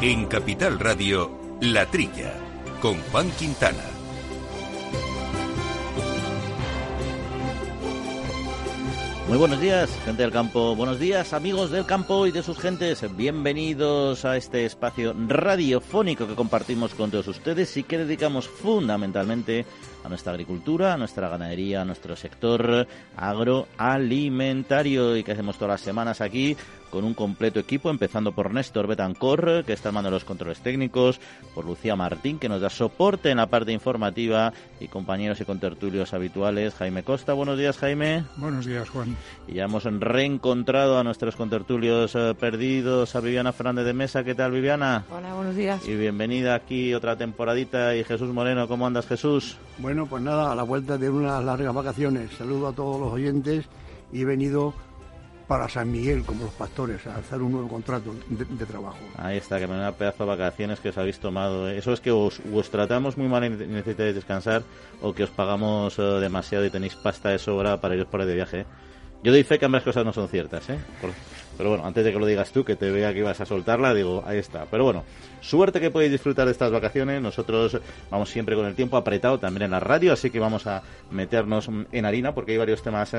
En Capital Radio, La Trilla, con Juan Quintana. Muy buenos días, gente del campo. Buenos días, amigos del campo y de sus gentes. Bienvenidos a este espacio radiofónico que compartimos con todos ustedes y que dedicamos fundamentalmente a nuestra agricultura, a nuestra ganadería, a nuestro sector agroalimentario y que hacemos todas las semanas aquí con un completo equipo, empezando por Néstor Betancor, que está armando los controles técnicos, por Lucía Martín, que nos da soporte en la parte informativa, y compañeros y contertulios habituales, Jaime Costa. Buenos días, Jaime. Buenos días, Juan. Y ya hemos reencontrado a nuestros contertulios eh, perdidos, a Viviana Fernández de Mesa. ¿Qué tal, Viviana? Hola, buenos días. Y bienvenida aquí otra temporadita. Y Jesús Moreno, ¿cómo andas, Jesús? Bueno, pues nada, a la vuelta de unas largas vacaciones. Saludo a todos los oyentes y he venido para San Miguel, como los pastores, a hacer un nuevo contrato de, trabajo. Ahí está, que me da pedazo de vacaciones que os habéis tomado. ¿eh? Eso es que os, tratamos muy mal y necesitáis descansar o que os pagamos eh, demasiado y tenéis pasta de sobra para iros por ahí de viaje. Yo doy fe que ambas cosas no son ciertas, ¿eh? Pero bueno, antes de que lo digas tú, que te vea que ibas a soltarla, digo, ahí está. Pero bueno, suerte que podéis disfrutar de estas vacaciones. Nosotros vamos siempre con el tiempo apretado también en la radio, así que vamos a meternos en harina porque hay varios temas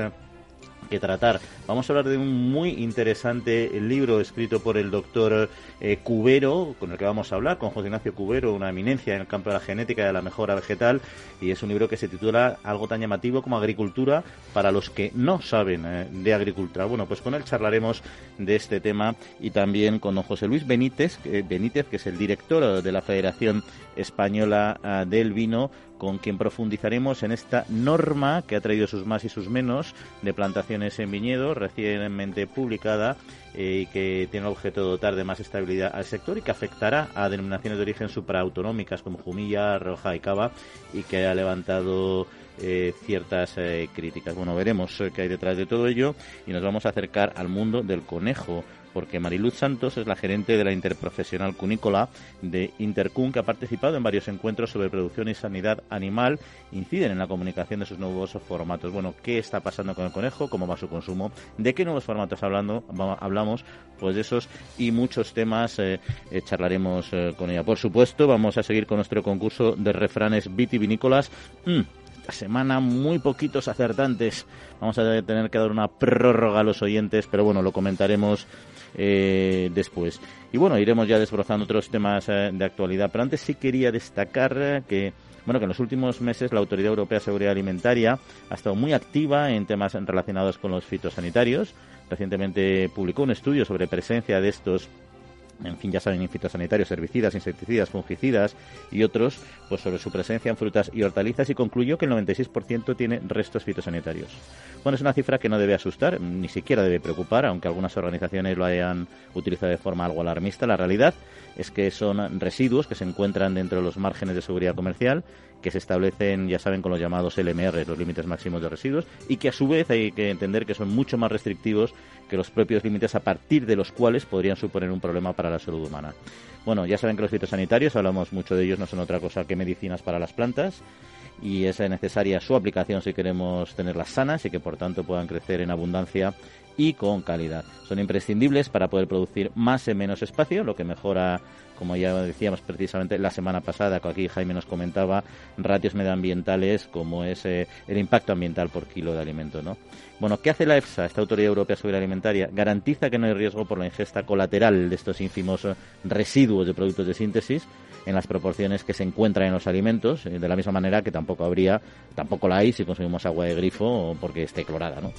que tratar. Vamos a hablar de un muy interesante libro escrito por el doctor eh, Cubero, con el que vamos a hablar, con José Ignacio Cubero, una eminencia en el campo de la genética y de la mejora vegetal, y es un libro que se titula algo tan llamativo como Agricultura para los que no saben eh, de agricultura. Bueno, pues con él charlaremos de este tema y también con don José Luis Benítez, Benítez que es el director de la Federación Española ah, del Vino, con quien profundizaremos en esta norma que ha traído sus más y sus menos de plantaciones en viñedo, recientemente publicada eh, y que tiene el objeto de dotar de más estabilidad al sector y que afectará a denominaciones de origen supraautonómicas como Jumilla, Roja y Cava y que ha levantado eh, ciertas eh, críticas. Bueno, veremos qué hay detrás de todo ello y nos vamos a acercar al mundo del conejo porque Mariluz Santos es la gerente de la interprofesional cunícola de Intercun, que ha participado en varios encuentros sobre producción y sanidad animal, inciden en la comunicación de sus nuevos formatos. Bueno, ¿qué está pasando con el conejo? ¿Cómo va su consumo? ¿De qué nuevos formatos hablando, hablamos? Pues de esos y muchos temas eh, eh, charlaremos eh, con ella. Por supuesto, vamos a seguir con nuestro concurso de refranes vitivinícolas. Mm, semana muy poquitos acertantes. Vamos a tener que dar una prórroga a los oyentes, pero bueno, lo comentaremos eh, después. Y bueno, iremos ya desbrozando otros temas eh, de actualidad, pero antes sí quería destacar eh, que bueno, que en los últimos meses la Autoridad Europea de Seguridad Alimentaria ha estado muy activa en temas relacionados con los fitosanitarios. Recientemente publicó un estudio sobre presencia de estos en fin, ya saben, fitosanitarios, herbicidas, insecticidas, fungicidas y otros, pues sobre su presencia en frutas y hortalizas y concluyó que el 96% tiene restos fitosanitarios. Bueno, es una cifra que no debe asustar, ni siquiera debe preocupar, aunque algunas organizaciones lo hayan utilizado de forma algo alarmista. La realidad es que son residuos que se encuentran dentro de los márgenes de seguridad comercial que se establecen, ya saben, con los llamados LMR, los límites máximos de residuos, y que a su vez hay que entender que son mucho más restrictivos que los propios límites a partir de los cuales podrían suponer un problema para la salud humana. Bueno, ya saben que los fitosanitarios, hablamos mucho de ellos, no son otra cosa que medicinas para las plantas y es necesaria su aplicación si queremos tenerlas sanas y que por tanto puedan crecer en abundancia y con calidad. Son imprescindibles para poder producir más en menos espacio, lo que mejora como ya decíamos precisamente la semana pasada, que aquí Jaime nos comentaba, ratios medioambientales como es eh, el impacto ambiental por kilo de alimento. ¿no? Bueno, ¿qué hace la EFSA, esta Autoridad Europea Alimentaria? Garantiza que no hay riesgo por la ingesta colateral de estos ínfimos eh, residuos de productos de síntesis en las proporciones que se encuentran en los alimentos, eh, de la misma manera que tampoco habría, tampoco la hay si consumimos agua de grifo o porque esté clorada, ¿no?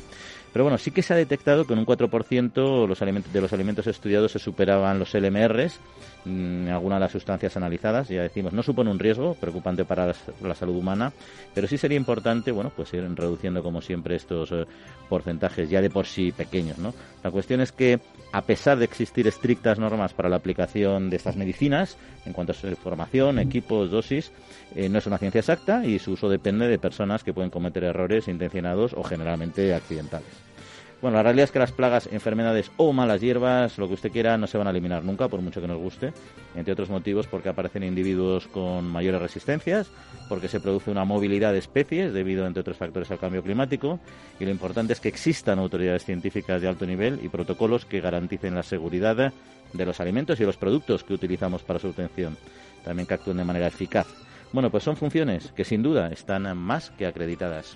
Pero bueno, sí que se ha detectado que en un 4% los alimentos, de los alimentos estudiados se superaban los LMRs en algunas de las sustancias analizadas. Ya decimos, no supone un riesgo preocupante para la, salud humana, pero sí sería importante, bueno, pues ir reduciendo como siempre estos eh, porcentajes ya de por sí pequeños. La cuestión es que a pesar de existir estrictas normas para la aplicación de estas medicinas, en cuanto a su formación, equipos, dosis, eh, no es una ciencia exacta y su uso depende de personas que pueden cometer errores intencionados o generalmente accidentales. Bueno, la realidad es que las plagas, enfermedades o malas hierbas, lo que usted quiera, no se van a eliminar nunca, por mucho que nos guste, entre otros motivos porque aparecen individuos con mayores resistencias, porque se produce una movilidad de especies debido, entre otros factores, al cambio climático, y lo importante es que existan autoridades científicas de alto nivel y protocolos que garanticen la seguridad de los alimentos y los productos que utilizamos para su obtención, también que actúen de manera eficaz. Bueno, pues son funciones que sin duda están más que acreditadas.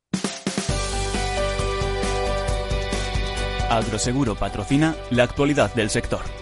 Agroseguro patrocina la actualidad del sector.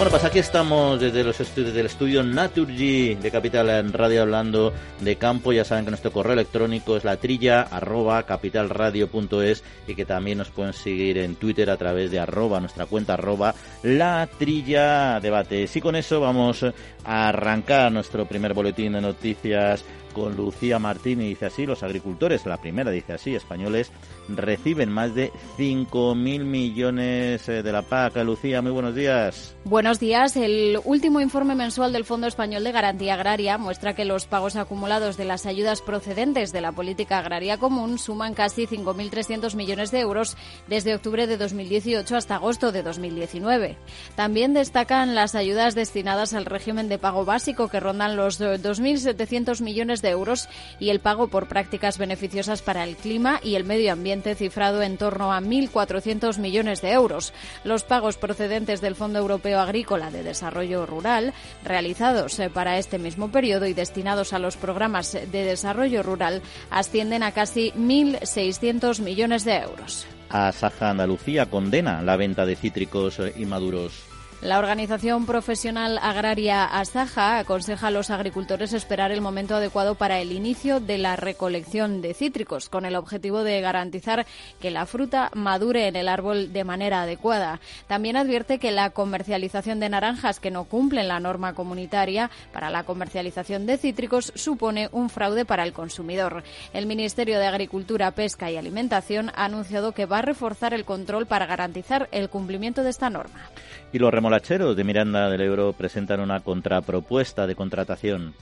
Bueno, pues aquí estamos desde los estudios del estudio Naturgy de Capital en Radio hablando de campo. Ya saben que nuestro correo electrónico es la trilla arroba capitalradio.es y que también nos pueden seguir en Twitter a través de arroba nuestra cuenta arroba la trilla debates. Y con eso vamos a arrancar nuestro primer boletín de noticias con Lucía Martín y dice así, los agricultores, la primera dice así, españoles, reciben más de 5.000 millones eh, de la PAC. Lucía, muy buenos días. Buenos días. El último informe mensual del Fondo Español de Garantía Agraria muestra que los pagos acumulados de las ayudas procedentes de la política agraria común suman casi 5.300 millones de euros desde octubre de 2018 hasta agosto de 2019. También destacan las ayudas destinadas al régimen de pago básico que rondan los 2.700 millones de euros y el pago por prácticas beneficiosas para el clima y el medio ambiente cifrado en torno a 1.400 millones de euros. Los pagos procedentes del Fondo Europeo Agrícola de Desarrollo Rural, realizados eh, para este mismo periodo y destinados a los programas de desarrollo rural, ascienden a casi 1.600 millones de euros. Asaja Andalucía condena la venta de cítricos eh, inmaduros. La organización profesional agraria Asaja aconseja a los agricultores esperar el momento adecuado para el inicio de la recolección de cítricos, con el objetivo de garantizar que la fruta madure en el árbol de manera adecuada. También advierte que la comercialización de naranjas que no cumplen la norma comunitaria para la comercialización de cítricos supone un fraude para el consumidor. El Ministerio de Agricultura, Pesca y Alimentación ha anunciado que va a reforzar el control para garantizar el cumplimiento de esta norma. Y los remolacheros de Miranda del Ebro presentan una contrapropuesta de contratación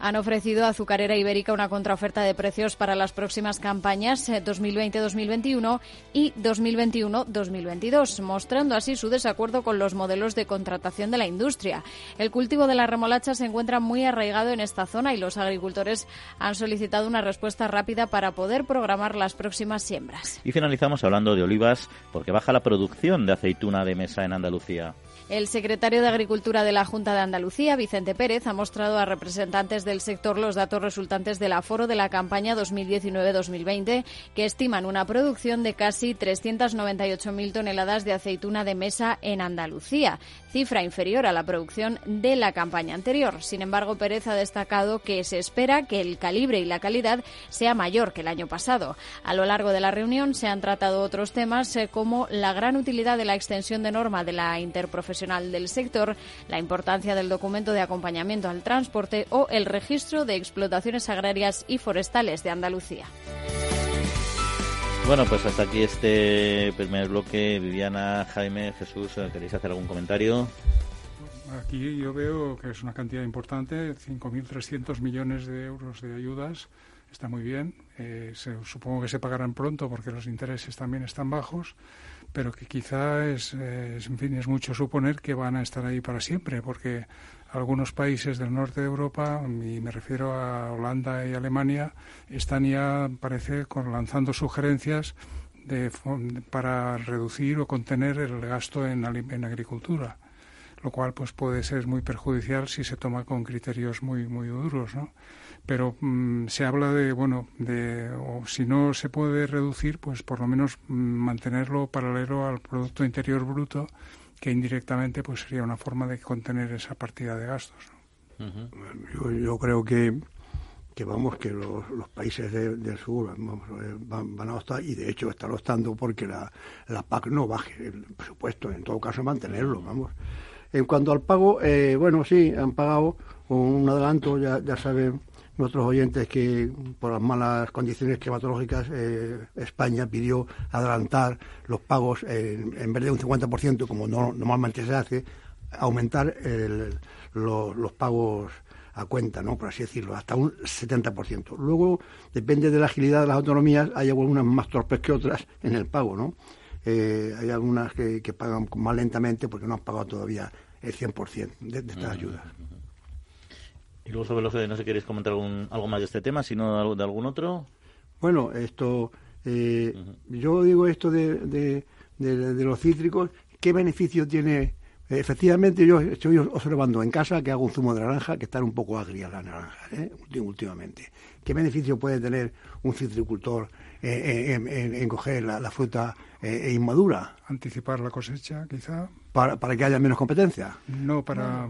han ofrecido a Azucarera Ibérica una contraoferta de precios para las próximas campañas 2020-2021 eh, y 2021-2022, mostrando así su desacuerdo con los modelos de contratación de la industria. El cultivo de la remolacha se encuentra muy arraigado en esta zona y los agricultores han solicitado una respuesta rápida para poder programar las próximas siembras. Y finalizamos hablando de olivas porque baja la producción de aceituna de mesa en Andalucía. El secretario de Agricultura de la Junta de Andalucía, Vicente Pérez, ha mostrado a representantes del sector los datos resultantes del aforo de la campaña 2019-2020, que estiman una producción de casi 398.000 toneladas de aceituna de mesa en Andalucía, cifra inferior a la producción de la campaña anterior. Sin embargo, Pérez ha destacado que se espera que el calibre y la calidad sea mayor que el año pasado. A lo largo de la reunión se han tratado otros temas eh, como la gran utilidad de la extensión de norma de la interprofesional del sector, la importancia del documento de acompañamiento al transporte o el registro de explotaciones agrarias y forestales de Andalucía. Bueno, pues hasta aquí este primer bloque. Viviana, Jaime, Jesús, ¿queréis hacer algún comentario? Aquí yo veo que es una cantidad importante, 5.300 millones de euros de ayudas, está muy bien. Eh, supongo que se pagarán pronto porque los intereses también están bajos pero que quizá es, en fin, es mucho suponer que van a estar ahí para siempre, porque algunos países del norte de Europa, y me refiero a Holanda y Alemania, están ya, parece, lanzando sugerencias de, para reducir o contener el gasto en, en agricultura lo cual pues puede ser muy perjudicial si se toma con criterios muy muy duros, ¿no? pero mm, se habla de, bueno, de, o si no se puede reducir, pues por lo menos mm, mantenerlo paralelo al Producto Interior Bruto, que indirectamente pues sería una forma de contener esa partida de gastos. yo, yo, creo que, que vamos que los, países del sur eh, van, van, a estar y de hecho están estando porque la, la PAC no baje el presupuesto, en todo caso mantenerlo, vamos. En cuanto al pago, eh, bueno, sí, han pagado un adelanto, ya, ya saben nuestros oyentes que por las malas condiciones climatológicas eh, España pidió adelantar los pagos en vez de un 50%, como normalmente se hace, aumentar los pagos a cuenta, ¿no? por así decirlo, hasta un 70%. Luego, depende de la agilidad de las autonomías, hay algunas más torpes que otras en el pago. ¿no? Eh, hay algunas que, pagan más lentamente porque no han pagado todavía el 100% de, de estas ayudas. Y luego sobre los no sé si queréis comentar algo más de este tema, sino de algún otro. Bueno, esto, eh, yo digo esto de, de, de, los cítricos, ¿qué beneficio tiene Efectivamente, yo estoy observando en casa que hago un zumo de naranja que están un poco agria la naranja, ¿eh? últimamente. ¿Qué beneficio puede tener un citricultor en, coger la, fruta eh, inmadura? Anticipar la cosecha, quizá. Para, para que haya menos competencia. No, para,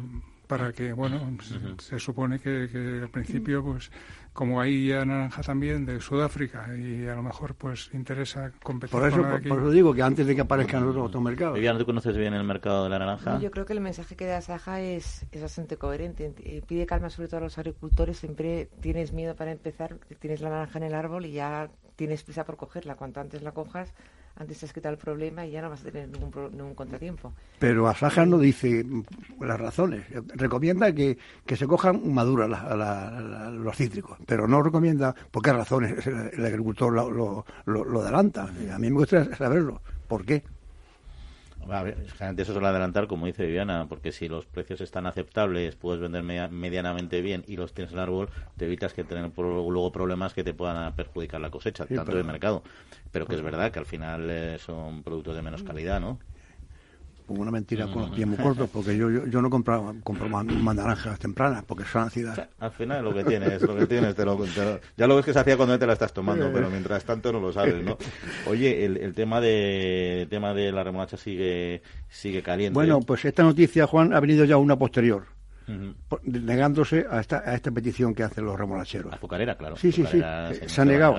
para que, bueno, se, supone que, que, al principio, pues como hay ya naranja también de Sudáfrica y a lo mejor pues interesa competir por eso, por, eso digo que antes de que aparezcan los otros mercados. Viviana, ¿tú conoces bien el mercado de la naranja? yo creo que el mensaje que da Saja es, es bastante coherente. Eh, pide calma sobre todo a los agricultores. Siempre tienes miedo para empezar, tienes la naranja en el árbol y ya tienes prisa por cogerla. Cuanto antes la cojas, antes te has quitado el problema y ya no vas a tener ningún, ningún contratiempo. Pero Asaja no dice las razones. Recomienda que, se cojan maduras los cítricos, pero no recomienda por qué razones el, agricultor lo, lo, adelanta. A mí me gustaría saberlo. ¿Por qué? Generalmente eso suele adelantar, como dice Viviana, porque si los precios están aceptables, puedes vender medianamente bien y los tienes en el árbol, te evitas que tener luego problemas que te puedan perjudicar la cosecha, tanto del mercado. Pero que es verdad que al final eh, son productos de menos calidad, ¿no? Una mentira con los pies muy cortos, porque yo, yo, no compro, compro más, naranjas tempranas, porque son ácidas. al final lo que tienes, lo que tienes, te lo, ya lo ves que se hacía cuando te la estás tomando, pero mientras tanto no lo sabes, ¿no? Oye, el, el tema de tema de la remolacha sigue sigue caliente. Bueno, pues esta noticia, Juan, ha venido ya una posterior. negándose a esta, a esta petición que hacen los remolacheros. Azucarera, claro. Sí, sí, sí. Se, ha negado.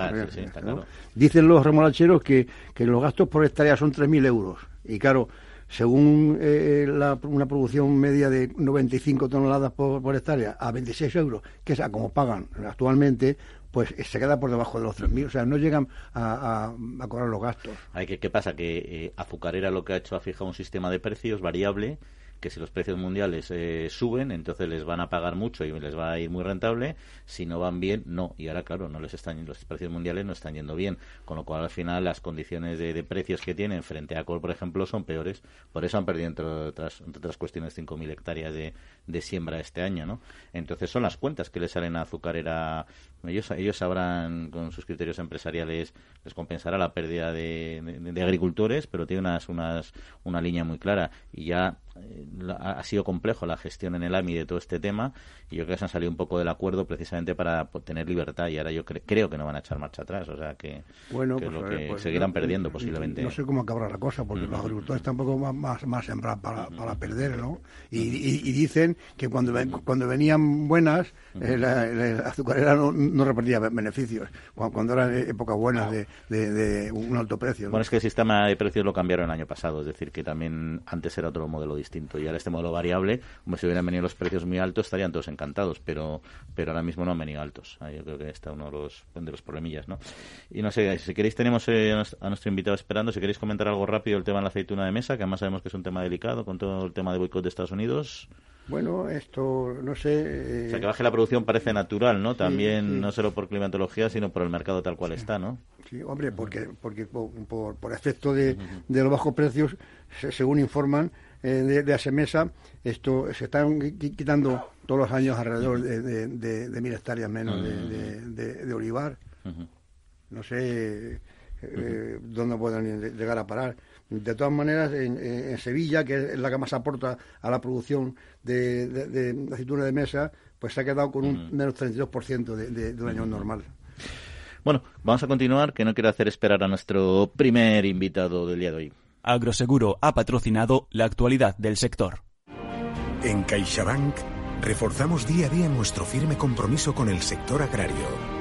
Dicen los remolacheros que, que los gastos por hectárea son 3.000 euros. Y claro, según eh, una producción media de 95 toneladas por, por, hectárea a 26 euros, que es a como pagan actualmente, pues se queda por debajo de los 3.000. O sea, no llegan a, cobrar los gastos. ¿Qué, pasa? Que eh, Azucarera lo que ha hecho ha fijado un sistema de precios variable que si los precios mundiales eh, suben, entonces les van a pagar mucho y les va a ir muy rentable. Si no van bien, no. Y ahora, claro, no les están los precios mundiales no están yendo bien, con lo cual al final las condiciones de, precios que tienen frente a Cor, por ejemplo, son peores. Por eso han perdido entre otras, entre otras cuestiones 5.000 hectáreas de, de, siembra este año, ¿no? Entonces son las cuentas que les salen a Azucarera. Ellos, ellos sabrán con sus criterios empresariales les compensará la pérdida de, de agricultores, pero tiene unas, unas, una línea muy clara. Y ya eh, ha sido complejo la gestión en el AMI de todo este tema y yo creo que se han salido un poco del acuerdo precisamente para tener libertad y ahora yo creo que no van a echar marcha atrás, o sea que, bueno, pues, lo que pues, seguirán perdiendo posiblemente. No sé cómo acabará la cosa porque los agricultores tampoco más, más, más para, para perder, ¿no? Y, dicen que cuando, cuando venían buenas, eh, la, azucarera no, no, repartía beneficios, cuando, eran épocas buenas de, de, un alto precio. Bueno, es que el sistema de precios lo cambiaron el año pasado, es decir, que también antes era otro modelo distinto y ahora este modelo variable, como si hubieran venido los precios muy altos, estarían todos encantados, pero, pero ahora mismo no han venido altos. Yo creo que está uno de los, de los problemillas, ¿no? Y no sé, si queréis tenemos eh, a nuestro invitado esperando, si queréis comentar algo rápido el tema de la aceituna de mesa, que además sabemos que es un tema delicado con todo el tema de boicot de Estados Unidos. Bueno, esto, no sé... O sea, que baje la producción parece natural, ¿no? También, no solo por climatología, sino por el mercado tal cual está, ¿no? Sí, hombre, porque, porque por, por, efecto de, de los bajos precios, según informan, eh, de, de Asemesa, esto se están quitando todos los años alrededor de, de, mil hectáreas menos de, olivar. No sé eh, dónde pueden llegar a parar. De todas maneras, en, Sevilla, que es la que más aporta a la producción de, aceituna de mesa, pues se ha quedado con un menos 32% de, de un año normal. Bueno, vamos a continuar, que no quiero hacer esperar a nuestro primer invitado del día de hoy. Agroseguro ha patrocinado la actualidad del sector. En CaixaBank reforzamos día a día nuestro firme compromiso con el sector agrario.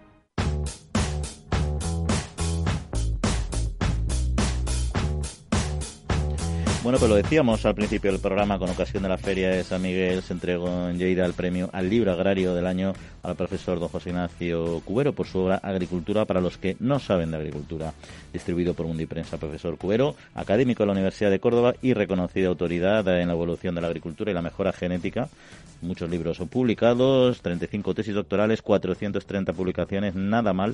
Bueno, pues lo decíamos al principio del programa, con ocasión de la Feria de San Miguel, se entregó en Lleida el premio al libro agrario del año al profesor don José Ignacio Cubero por su obra Agricultura para los que no saben de agricultura, distribuido por Mundi Prensa. Profesor Cubero, académico de la Universidad de Córdoba y reconocida autoridad en la evolución de la agricultura y la mejora genética. Muchos libros son publicados, 35 tesis doctorales, 430 publicaciones, nada mal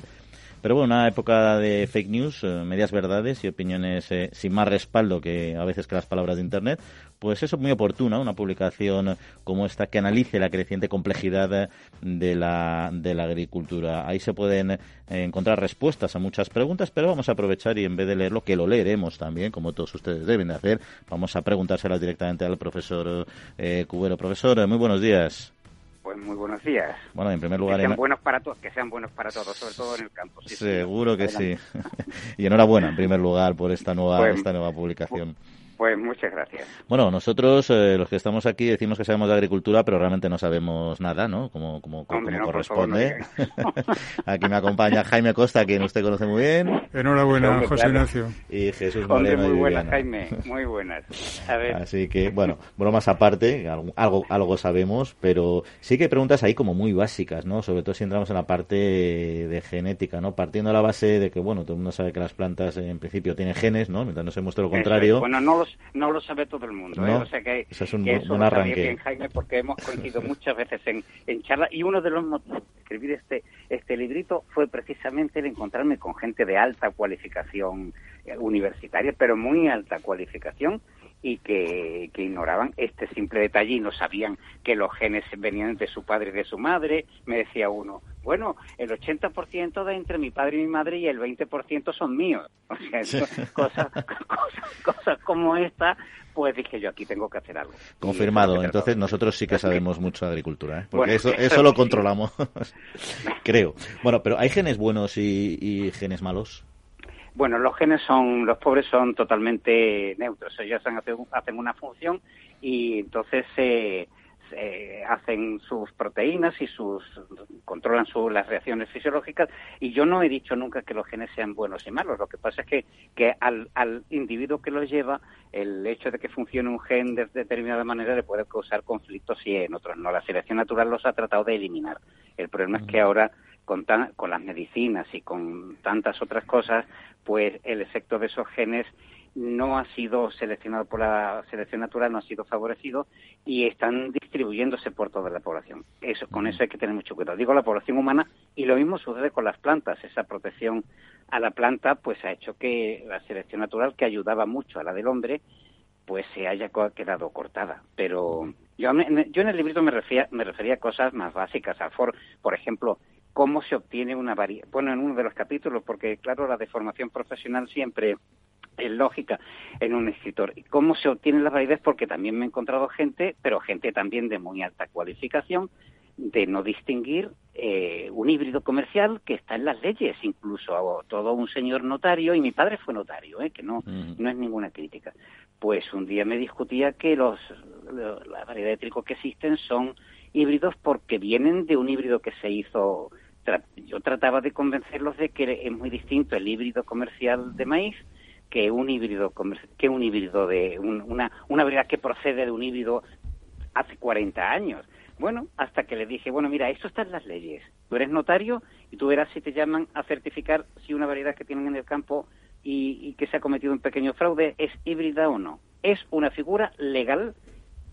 pero bueno, una época de fake news, eh, medias verdades y opiniones eh, sin más respaldo que a veces que las palabras de Internet, pues eso es muy oportuna, una publicación como esta que analice la creciente complejidad de la, de la agricultura. Ahí se pueden eh, encontrar respuestas a muchas preguntas, pero vamos a aprovechar y en vez de leerlo, que lo leeremos también, como todos ustedes deben de hacer, vamos a preguntárselas directamente al profesor Cubero. Profesor, muy buenos días. Pues muy buenos días. Bueno, en primer lugar... Que sean, buenos, para todos, que sean buenos para todos, sobre todo en el campo. Seguro que sí. y enhorabuena, en primer lugar, por esta nueva, pues, esta nueva publicación. Pues muchas gracias. Bueno, nosotros, eh, los que estamos aquí, decimos que sabemos de agricultura, pero realmente no sabemos nada, ¿no? Como, como, corresponde. aquí me acompaña Jaime Costa, quien usted conoce muy bien. Enhorabuena, José Ignacio. Y Jesús Moreno. Muy buenas, Jaime, muy buenas. Así que, bueno, bromas aparte, algo, algo sabemos, pero sí que hay preguntas ahí como muy básicas, ¿no? Sobre todo si entramos en la parte de genética, ¿no? Partiendo de la base de que, bueno, todo el mundo sabe que las plantas en principio tienen genes, ¿no? Mientras no se muestre lo contrario. Bueno, no no lo sabe todo el mundo. ¿eh? O sea que, eso es un, bien, Jaime, porque hemos coincidido muchas veces en, en charlas y uno de los motivos de escribir este, este librito fue precisamente el encontrarme con gente de alta cualificación eh, universitaria, pero muy alta cualificación, y que, que, ignoraban este simple detalle y no sabían que los genes venían de su padre y de su madre. Me decía uno, bueno, el 80% de entre mi padre y mi madre y el 20% son míos. O sea, cosas, cosas, como esta, pues dije yo, aquí tengo que hacer algo. Confirmado, entonces nosotros sí que sabemos mucho de agricultura, ¿eh? porque eso, eso lo controlamos, creo. Bueno, pero ¿hay genes buenos y, y genes malos? Bueno, los genes son, los pobres son totalmente neutros. Ellos hacen, una función y entonces se, hacen sus proteínas y sus controlan las reacciones fisiológicas. Y yo no he dicho nunca que los genes sean buenos y malos. Lo que pasa es que, que al, al individuo que los lleva, el hecho de que funcione un gen de determinada manera le puede causar conflictos y en otros no. La selección natural los ha tratado de eliminar. El problema es que ahora con, con las medicinas y con tantas otras cosas, pues el efecto de esos genes no ha sido seleccionado por la selección natural, no ha sido favorecido y están distribuyéndose por toda la población. Eso, con eso hay que tener mucho cuidado. Digo la población humana y lo mismo sucede con las plantas. Esa protección a la planta pues ha hecho que la selección natural, que ayudaba mucho a la del hombre, pues se haya quedado cortada. Pero yo, yo en el libro me refería, me refería a cosas más básicas, a for, por ejemplo, cómo se obtiene una variedad. Bueno, en uno de los capítulos, porque claro, la deformación profesional siempre es lógica en un escritor. ¿Y cómo se obtiene la variedad? Porque también me he encontrado gente, pero gente también de muy alta cualificación, de no distinguir eh, un híbrido comercial que está en las leyes, incluso todo un señor notario, y mi padre fue notario, eh, que no, no es ninguna crítica. Pues un día me discutía que los, la variedad de trigo que existen son híbridos porque vienen de un híbrido que se hizo yo trataba de convencerlos de que es muy distinto el híbrido comercial de maíz que un híbrido que un híbrido de una una variedad que procede de un híbrido hace 40 años. Bueno, hasta que le dije, bueno, mira, esto está en las leyes. Tú eres notario y tú verás si te llaman a certificar si una variedad que tienen en el campo y, y que se ha cometido un pequeño fraude es híbrida o no. Es una figura legal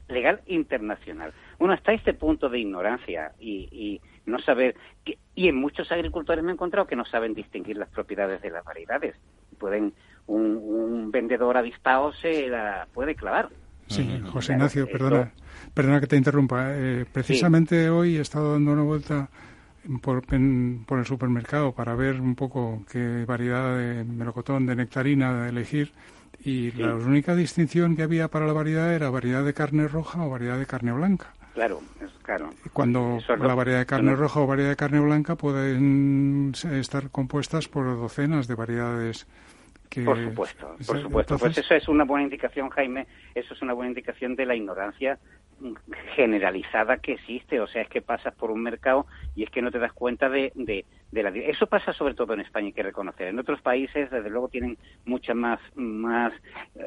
legal internacional. Bueno, hasta este punto de ignorancia y, y no saber, que, y en muchos agricultores me he encontrado que no saben distinguir las propiedades de las variedades. Pueden, un, un vendedor avispado se la puede clavar. Sí, José Ignacio, perdona, perdona que te interrumpa. Eh, precisamente hoy he estado dando una vuelta por, por el supermercado para ver un poco qué variedad de melocotón, de nectarina de elegir y la única distinción que había para la variedad era variedad de carne roja o variedad de carne blanca. Claro, es claro. Cuando la variedad de carne roja o variedad de carne blanca pueden estar compuestas por docenas de variedades. Que... Por supuesto, por supuesto. Pues eso es una buena indicación, Jaime, eso es una buena indicación de la ignorancia generalizada que existe. O sea, es que pasas por un mercado y es que no te das cuenta de, de, de la... Eso pasa sobre todo en España, hay que reconocer. En otros países, desde luego, tienen mucha más, más,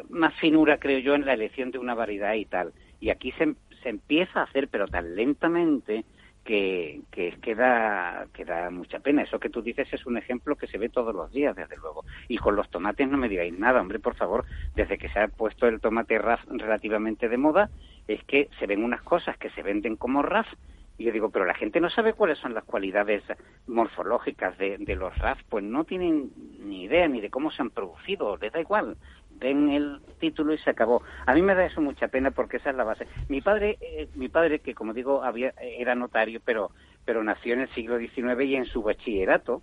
más finura, creo yo, en la elección de una variedad y tal. Y aquí se, se empieza a hacer, pero tan lentamente, que, que, que, da, que da mucha pena. Eso que tú dices es un ejemplo que se ve todos los días, desde luego. Y con los tomates no me digáis nada, hombre, por favor. Desde que se ha puesto el tomate RAF relativamente de moda, es que se ven unas cosas que se venden como RAF. Y yo digo, pero la gente no sabe cuáles son las cualidades morfológicas de, de los RAF, pues no tienen ni idea ni de cómo se han producido, les da igual den el título y se acabó. A mí me da eso mucha pena porque esa es la base. Mi padre, eh, mi padre que como digo había, era notario, pero pero nació en el siglo XIX y en su bachillerato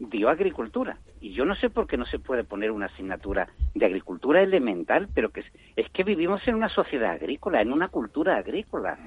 dio agricultura. Y yo no sé por qué no se puede poner una asignatura de agricultura elemental, pero que es, es que vivimos en una sociedad agrícola, en una cultura agrícola.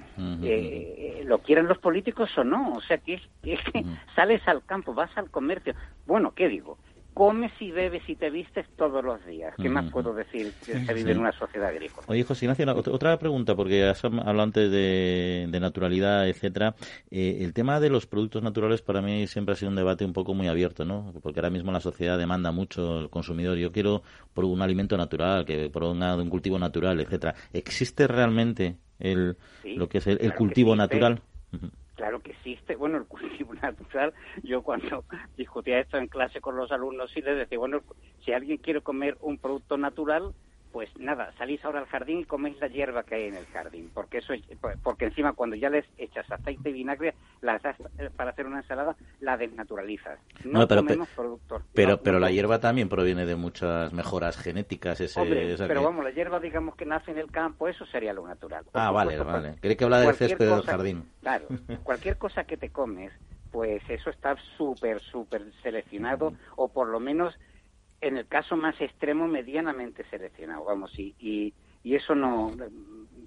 eh, lo quieran los políticos o no. O sea, que es, es que sales al campo, vas al comercio. Bueno, ¿qué digo? Comes y bebes y te vistes todos los días. ¿Qué más puedo decir que se vive en una sociedad agrícola? Oye, José Ignacio, otra pregunta, porque has hablado antes de, de naturalidad, etcétera. Eh, el tema de los productos naturales para mí siempre ha sido un debate un poco muy abierto, ¿no? Porque ahora mismo la sociedad demanda mucho el consumidor. Yo quiero por un alimento natural, que provenga de un cultivo natural, etcétera. ¿Existe realmente el, sí, lo que es el, el cultivo natural? Claro que existe. Bueno, el cultivo natural, yo cuando discutía esto en clase con los alumnos, sí les decía, bueno, si alguien quiere comer un producto natural, pues nada, salís ahora al jardín y coméis la hierba que hay en el jardín, porque eso porque encima cuando ya les echas aceite y vinagre las das para hacer una ensalada, la desnaturalizas. No, no pero, comemos productos. Pero, no, pero no la hierba también proviene de muchas mejoras genéticas. Ese, Hombre, esa pero que- vamos, la hierba digamos que nace en el campo, eso sería lo natural. Ah, vale, supuesto, vale. Creí que hablaba del césped del cosa- jardín. Claro, cualquier cosa que te comes, pues eso está súper, súper seleccionado, o por lo menos, en el caso más extremo, medianamente seleccionado, vamos, y, y, y eso no,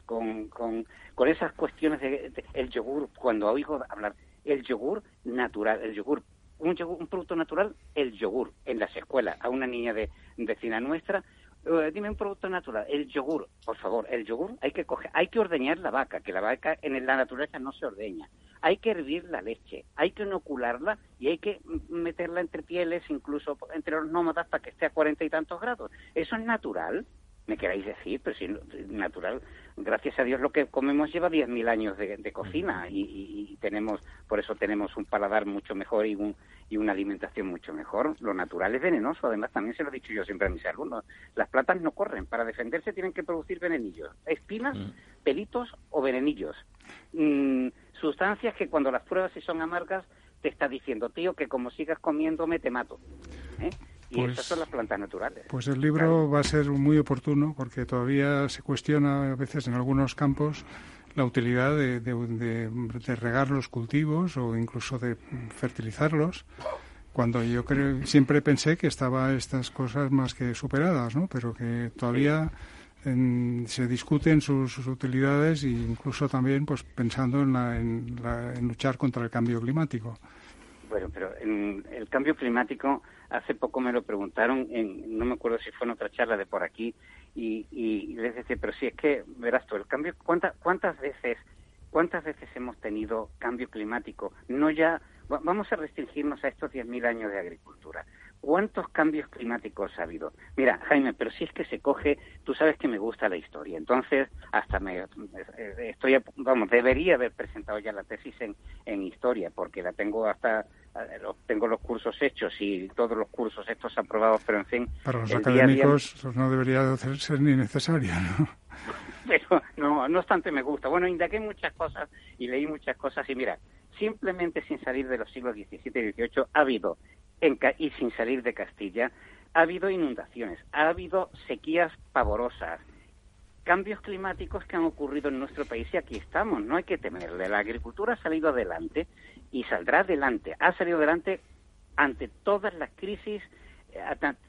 con, con, con esas cuestiones de, el yogur, cuando oigo hablar, el yogur natural, el yogur, un, yogur, un producto natural, el yogur, en las escuelas, a una niña de vecina nuestra, eh, dime un producto natural, el yogur, por favor, el yogur hay que coger, hay que ordeñar la vaca, que la vaca en la naturaleza no se ordeña. Hay que hervir la leche, hay que inocularla y hay que mm, meterla entre pieles, incluso entre los nómadas para que esté a cuarenta y tantos grados. Eso es natural, me queráis decir, pero si no- natural, gracias a Dios lo que comemos lleva 10.000 años de, de cocina y, y- y tenemos, por eso tenemos un paladar mucho mejor y, un, y una alimentación mucho mejor. Lo natural es venenoso, además también se lo he dicho yo siempre a mis alumnos. Las plantas no corren, para defenderse tienen que producir venenillos, espinas, pelitos o venenillos. Mm, sustancias que cuando las pruebas si son amargas te está diciendo, tío, que como sigas comiéndome te mato. ¿eh? Y Pues- esas son las plantas naturales. Pues el libro va a ser muy oportuno porque todavía se cuestiona a veces en algunos campos la utilidad de, de- de- de regar los cultivos o incluso de fertilizarlos. Cuando yo creo, siempre pensé que estaba estas cosas más que superadas, ¿no? Pero que todavía en- se discuten sus, utilidades e incluso también pues pensando en, la- en la- en luchar contra el cambio climático. Bueno, pero el cambio climático, hace poco me lo preguntaron, en, no me acuerdo si fue en otra charla de por aquí, y, y les decía, pero si es que, verás tú, el cambio, ¿cuántas, cuántas veces cuántas veces hemos tenido cambio climático? No ya, va- vamos a restringirnos a estos 10.000 años de agricultura. ¿Cuántos cambios climáticos ha habido? Mira, Jaime, pero si es que se coge, tú sabes que me gusta la historia, entonces hasta me eh, estoy, vamos, debería haber presentado ya la tesis en, en historia, porque la tengo hasta, eh, tengo los cursos hechos y todos los cursos estos aprobados, pero en fin. Para los día día- académicos eso no debería ser ni necesario, ¿no? pero no, no obstante me gusta. Bueno, indagué muchas cosas y leí muchas cosas y mira, simplemente sin salir de los siglos XVII y XVIII ha habido, en y sin salir de Castilla, ha habido inundaciones, ha habido sequías pavorosas, cambios climáticos que han ocurrido en nuestro país y aquí estamos, no hay que temerle. La agricultura ha salido adelante y saldrá adelante, ha salido adelante ante todas las crisis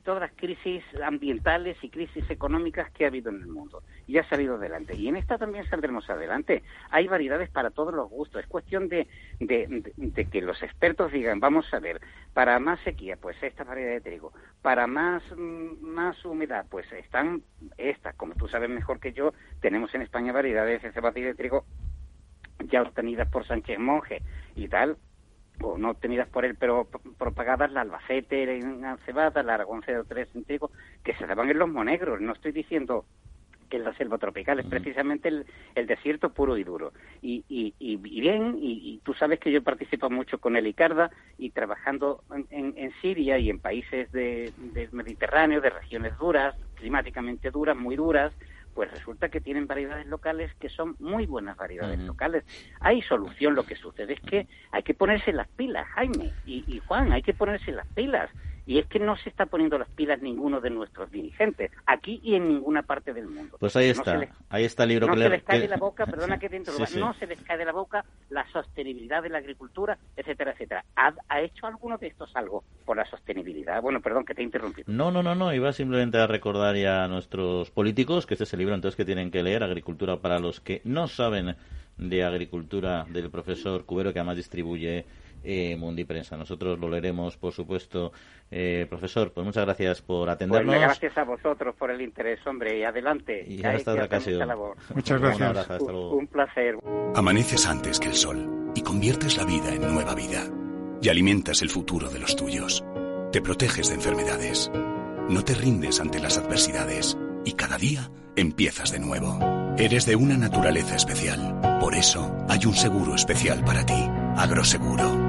todas las crisis ambientales y crisis económicas que ha habido en el mundo y ha salido adelante. Y en esta también saldremos adelante. Hay variedades para todos los gustos. Es cuestión de, de, que los expertos digan, vamos a ver, para más sequía, pues esta variedad de trigo. Para más, mm, más humedad, pues están estas. Como tú sabes mejor que yo, tenemos en España variedades de cebada y de trigo ya obtenidas por Sánchez Monje y tal, o no obtenidas por él, pero propagadas la Albacete en cebada, la Aragón 03 en trigo, que se daban en los monegros. No estoy diciendo que es la selva tropical, es precisamente el, el desierto puro y duro. Y, y, y bien, y, tú sabes que yo participo mucho con el ICARDA y trabajando en, en, Siria y en países del Mediterráneo, de regiones duras, climáticamente duras, muy duras, pues resulta que tienen variedades locales que son muy buenas variedades locales. Hay solución, lo que sucede es que hay que ponerse las pilas, Jaime y, y Juan, hay que ponerse las pilas. Y es que no se está poniendo las pilas ninguno de nuestros dirigentes, aquí y en ninguna parte del mundo. Pues ahí está, ahí está el libro no que se le... les cae de la boca, perdona que te interrumpa, no se les cae de la boca la sostenibilidad de la agricultura, etcétera, etcétera. ¿Ha, hecho alguno de estos algo por la sostenibilidad? Bueno, perdón que te he interrumpido. No, no, no, no, iba simplemente a recordar ya a nuestros políticos que este es el libro entonces que tienen que leer, Agricultura para los que no saben de agricultura del profesor Cubero, que además distribuye eh, Mundi Prensa. Nosotros lo leeremos, por supuesto. Eh, profesor, pues muchas gracias por atendernos. Pues gracias a vosotros por el interés, hombre, y adelante. Y hasta otra ocasión. Muchas gracias. Un, placer. Amaneces antes que el sol y conviertes la vida en nueva vida. Y alimentas el futuro de los tuyos. Te proteges de enfermedades. No te rindes ante las adversidades. Y cada día empiezas de nuevo. Eres de una naturaleza especial. Por eso hay un seguro especial para ti. Agroseguro,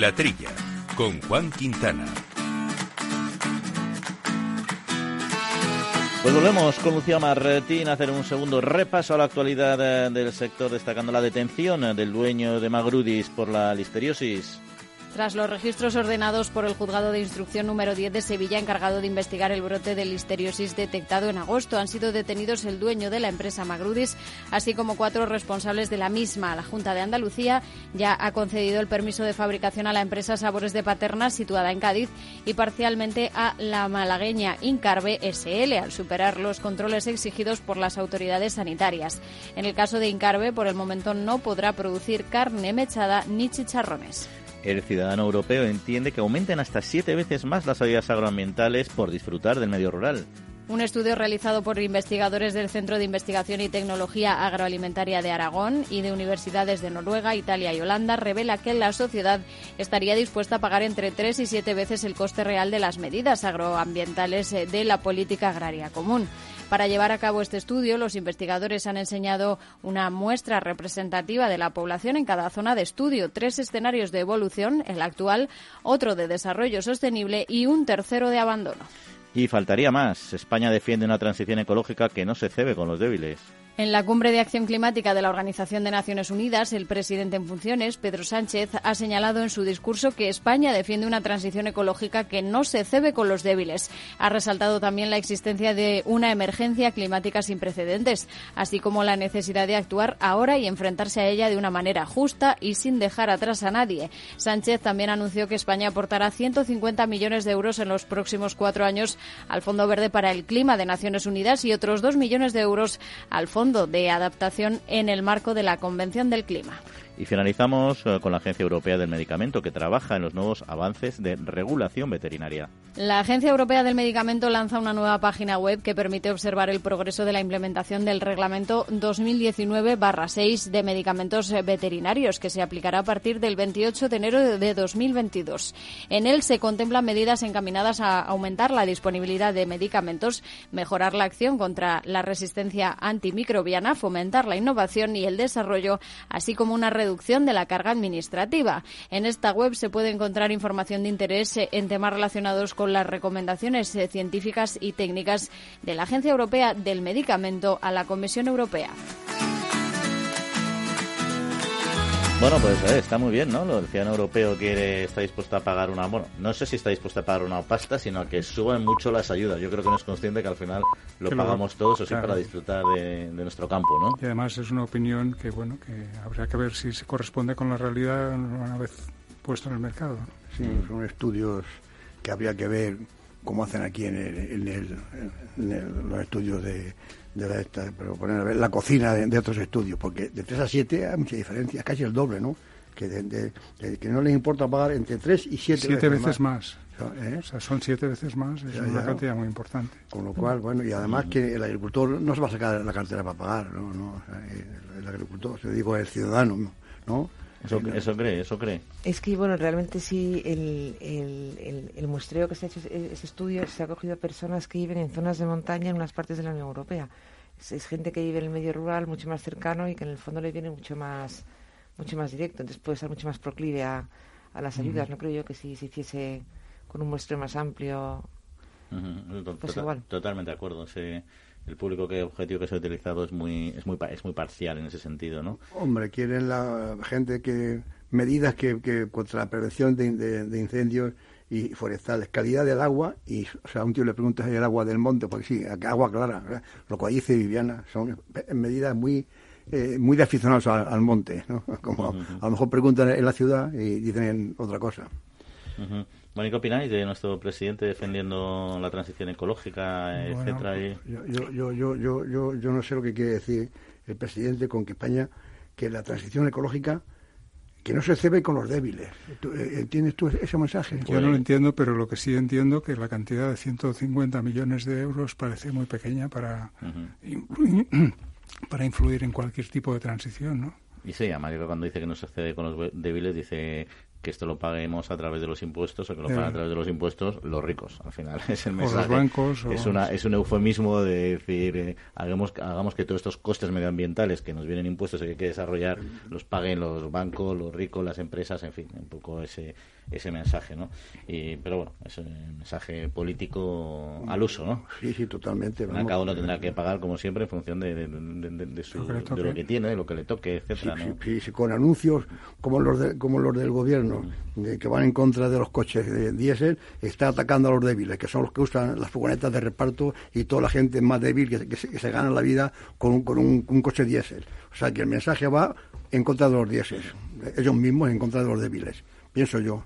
La Trilla, con Juan Quintana. Pues volvemos con Lucía Martín a hacer un segundo repaso a la actualidad eh, del sector, destacando la detención del dueño de Magrudis por la listeriosis. Tras los registros ordenados por el Juzgado de Instrucción número 10 de Sevilla, encargado de investigar el brote de listeriosis detectado en agosto, han sido detenidos el dueño de la empresa Magrudis, así como cuatro responsables de la misma. La Junta de Andalucía ya ha concedido el permiso de fabricación a la empresa Sabores de Paterna, situada en Cádiz, y parcialmente a la malagueña Incarbe SL, al superar los controles exigidos por las autoridades sanitarias. En el caso de Incarbe, por el momento no podrá producir carne mechada ni chicharrones. El ciudadano europeo entiende que aumenten hasta siete veces más las ayudas agroambientales por disfrutar del medio rural. Un estudio realizado por investigadores del Centro de Investigación y Tecnología Agroalimentaria de Aragón y de universidades de Noruega, Italia y Holanda revela que la sociedad estaría dispuesta a pagar entre tres y siete veces el coste real de las medidas agroambientales de la política agraria común. Para llevar a cabo este estudio, los investigadores han enseñado una muestra representativa de la población en cada zona de estudio, tres escenarios de evolución, el actual, otro de desarrollo sostenible y un tercero de abandono. Y faltaría más. España defiende una transición ecológica que no se cebe con los débiles. En la cumbre de acción climática de la Organización de Naciones Unidas, el presidente en funciones, Pedro Sánchez, ha señalado en su discurso que España defiende una transición ecológica que no se cebe con los débiles. Ha resaltado también la existencia de una emergencia climática sin precedentes, así como la necesidad de actuar ahora y enfrentarse a ella de una manera justa y sin dejar atrás a nadie. Sánchez también anunció que España aportará 150 millones de euros en los próximos cuatro años al Fondo Verde para el Clima de Naciones Unidas y otros dos millones de euros al Fondo de Adaptación en el marco de la Convención del Clima. Y finalizamos eh, con la Agencia Europea del Medicamento, que trabaja en los nuevos avances de regulación veterinaria. La Agencia Europea del Medicamento lanza una nueva página web que permite observar el progreso de la implementación del Reglamento 2019-6 de medicamentos veterinarios, que se aplicará a partir del 28 de enero de 2022. En él se contemplan medidas encaminadas a aumentar la disponibilidad de medicamentos, mejorar la acción contra la resistencia antimicrobiana, fomentar la innovación y el desarrollo, así como una red reducción de la carga administrativa. En esta web se puede encontrar información de interés en temas relacionados con las recomendaciones científicas y técnicas de la Agencia Europea del Medicamento a la Comisión Europea. Bueno, pues eh, está muy bien, ¿no? El ciudadano europeo quiere, está dispuesto a pagar una, bueno, no sé si está dispuesto a pagar una pasta, sino a que suban mucho las ayudas. Yo creo que no es consciente que al final lo pagamos todos, o sea, para disfrutar de, nuestro campo, ¿no? Y además es una opinión que, bueno, que habría que ver si se corresponde con la realidad una vez puesto en el mercado. Sí, son estudios que habría que ver cómo hacen aquí en, el, en, los estudios de, de la, esta, pero poner la cocina de, otros estudios, porque de 3 a 7 hay mucha diferencia, casi el doble, ¿no? Que, de, que no les importa pagar entre 3 y 7 siete veces, más. ¿Eh? O sea, son siete veces más, es una cantidad muy importante. Con lo cual, bueno, y además que el agricultor no se va a sacar la cartera para pagar, ¿no? no el, agricultor, se digo, el ciudadano, ¿no? Eso, eso cree, eso cree. Es que, bueno, realmente sí, el, el, el, muestreo que se ha hecho, ese estudio, se ha cogido a personas que viven en zonas de montaña en unas partes de la Unión Europea. Es, gente que vive en el medio rural, mucho más cercano y que en el fondo le viene mucho más, mucho más directo. Entonces puede ser mucho más proclive a, a las ayudas. No creo yo que si se hiciese con un muestreo más amplio, pues igual. Totalmente de acuerdo. El público que objetivo que se ha utilizado es muy es muy es muy parcial en ese sentido, ¿no? Hombre, quieren la gente que medidas que, que contra la prevención de, de, incendios y forestales, calidad del agua y o sea, a un tío le preguntas el agua del monte, porque sí, agua clara, lo que dice Viviana, son medidas muy eh, muy de aficionados al, monte, ¿no? Como a lo mejor preguntan en la ciudad y dicen otra cosa. Bueno, qué opináis de nuestro presidente defendiendo la transición ecológica, etcétera? Yo, yo, yo, yo, yo, yo no sé lo que quiere decir el presidente con que España, que la transición ecológica que no se cebe con los débiles. Eh, ¿Entiendes tú ese mensaje? Yo no lo entiendo, pero lo que sí entiendo que la cantidad de 150 millones de euros parece muy pequeña para, influir, para influir en cualquier tipo de transición, ¿no? Y sí, además cuando dice que no se cede con los débiles, dice que esto lo paguemos a través de los impuestos o que lo paguen a través de los impuestos los ricos. Al final es el mensaje. los bancos. Es, una, es un eufemismo de decir, eh, hagamos, hagamos que todos estos costes medioambientales que nos vienen impuestos y que hay que desarrollar los paguen los bancos, los ricos, las empresas, en fin, un poco ese, ese mensaje, ¿no? Y, pero bueno, es un mensaje político al uso, ¿no? Sí, sí, totalmente. Cada uno tendrá que pagar, como siempre, en función de, de, su, lo, lo que tiene, de lo que le toque, etcétera, sí, sí, con anuncios como los, como los del gobierno que van en contra de los coches de diésel, está atacando a los débiles, que son los que usan las furgonetas de reparto y toda la gente más débil que, se, gana la vida con, un, con un, coche diésel. O sea que el mensaje va en contra de los diésel, ellos mismos en contra de los débiles, pienso yo.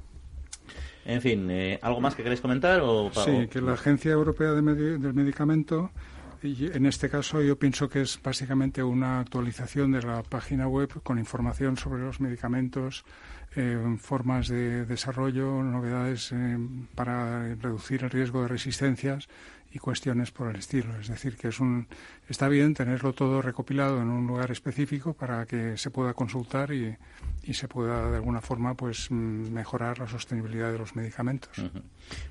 En fin, eh, ¿algo más que queréis comentar? O, sí, que la Agencia Europea de del Medicamento en este caso yo pienso que es básicamente una actualización de la página web con información sobre los medicamentos, eh, formas de desarrollo, novedades eh, para reducir el riesgo de resistencias y cuestiones por el estilo. Es decir, que es un, está bien tenerlo todo recopilado en un lugar específico para que se pueda consultar y, se pueda de alguna forma pues mejorar la sostenibilidad de los medicamentos.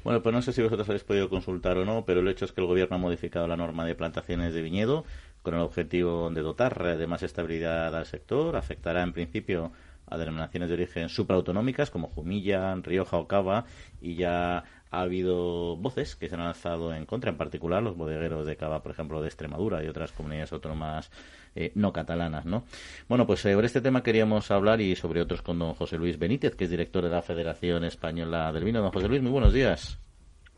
Bueno, pues no sé si vosotros habéis podido consultar o no, pero el hecho es que el Gobierno ha modificado la norma de plantaciones de viñedo con el objetivo de dotar de más estabilidad al sector. Afectará en principio a denominaciones de origen supraautonómicas como Jumilla, Rioja o Cava y ya ha habido voces que se han alzado en contra, en particular los bodegueros de Cava, por ejemplo, de Extremadura y otras comunidades autónomas eh, no catalanas, ¿no? Bueno, pues sobre este tema queríamos hablar y sobre otros con don José Luis Benítez, que es director de la Federación Española del Vino. Don José Luis, muy buenos días.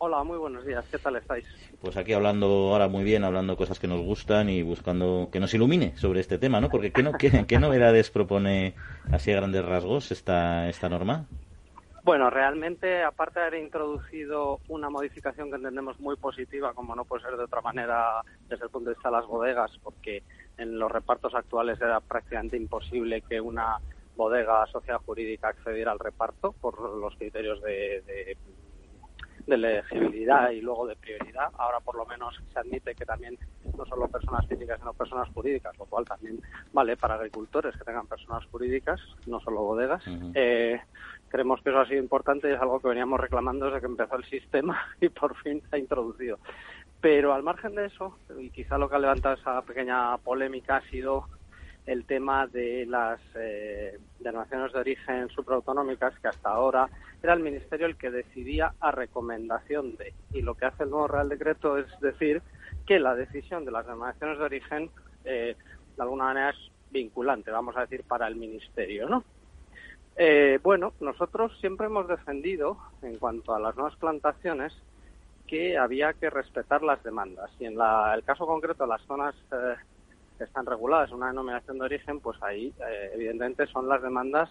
Hola, muy buenos días. ¿Qué tal estáis? Pues aquí hablando ahora muy bien, hablando cosas que nos gustan y buscando que nos ilumine sobre este tema, ¿no? Porque ¿qué, no, qué, novedades propone así a grandes rasgos esta, esta norma? Bueno, realmente, aparte de haber introducido una modificación que entendemos muy positiva, como no puede ser de otra manera desde el punto de vista de las bodegas, porque en los repartos actuales era prácticamente imposible que una bodega sociedad jurídica accediera al reparto por los criterios de de elegibilidad y luego de prioridad. Ahora por lo menos se admite que también no solo personas físicas sino personas jurídicas, lo cual también vale para agricultores que tengan personas jurídicas, no solo bodegas. Eh, creemos que eso ha sido importante y es algo que veníamos reclamando desde que empezó el sistema y por fin se ha introducido. Pero al margen de eso, y quizá lo que ha levantado esa pequeña polémica ha sido el tema de las eh, denominaciones de origen supraautonómicas, que hasta ahora era el Ministerio el que decidía a recomendación de. Y lo que hace el nuevo Real Decreto es decir que la decisión de las denominaciones de origen, eh, de alguna manera, es vinculante, vamos a decir, para el Ministerio, ¿no? Eh, bueno, nosotros siempre hemos defendido, en cuanto a las nuevas plantaciones, que había que respetar las demandas. Y en el caso concreto las zonas eh, están reguladas una denominación de origen, pues ahí eh, evidentemente son las demandas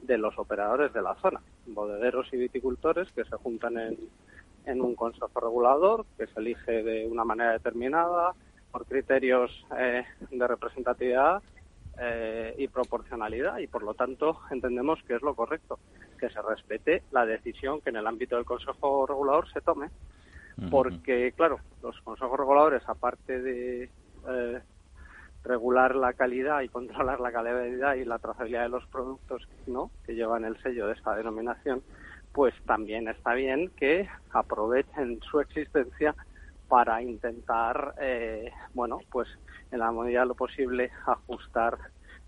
de los operadores de la zona, bodegueros y viticultores que se juntan en, en un consejo regulador que se elige de una manera determinada por criterios eh, de representatividad eh, y proporcionalidad y por lo tanto entendemos que es lo correcto que se respete la decisión que en el ámbito del Consejo Regulador se tome porque claro los consejos reguladores aparte de eh, regular la calidad y controlar la calidad y la trazabilidad de los productos no que llevan el sello de esta denominación pues también está bien que aprovechen su existencia para intentar, eh, bueno, pues en la medida de lo posible ajustar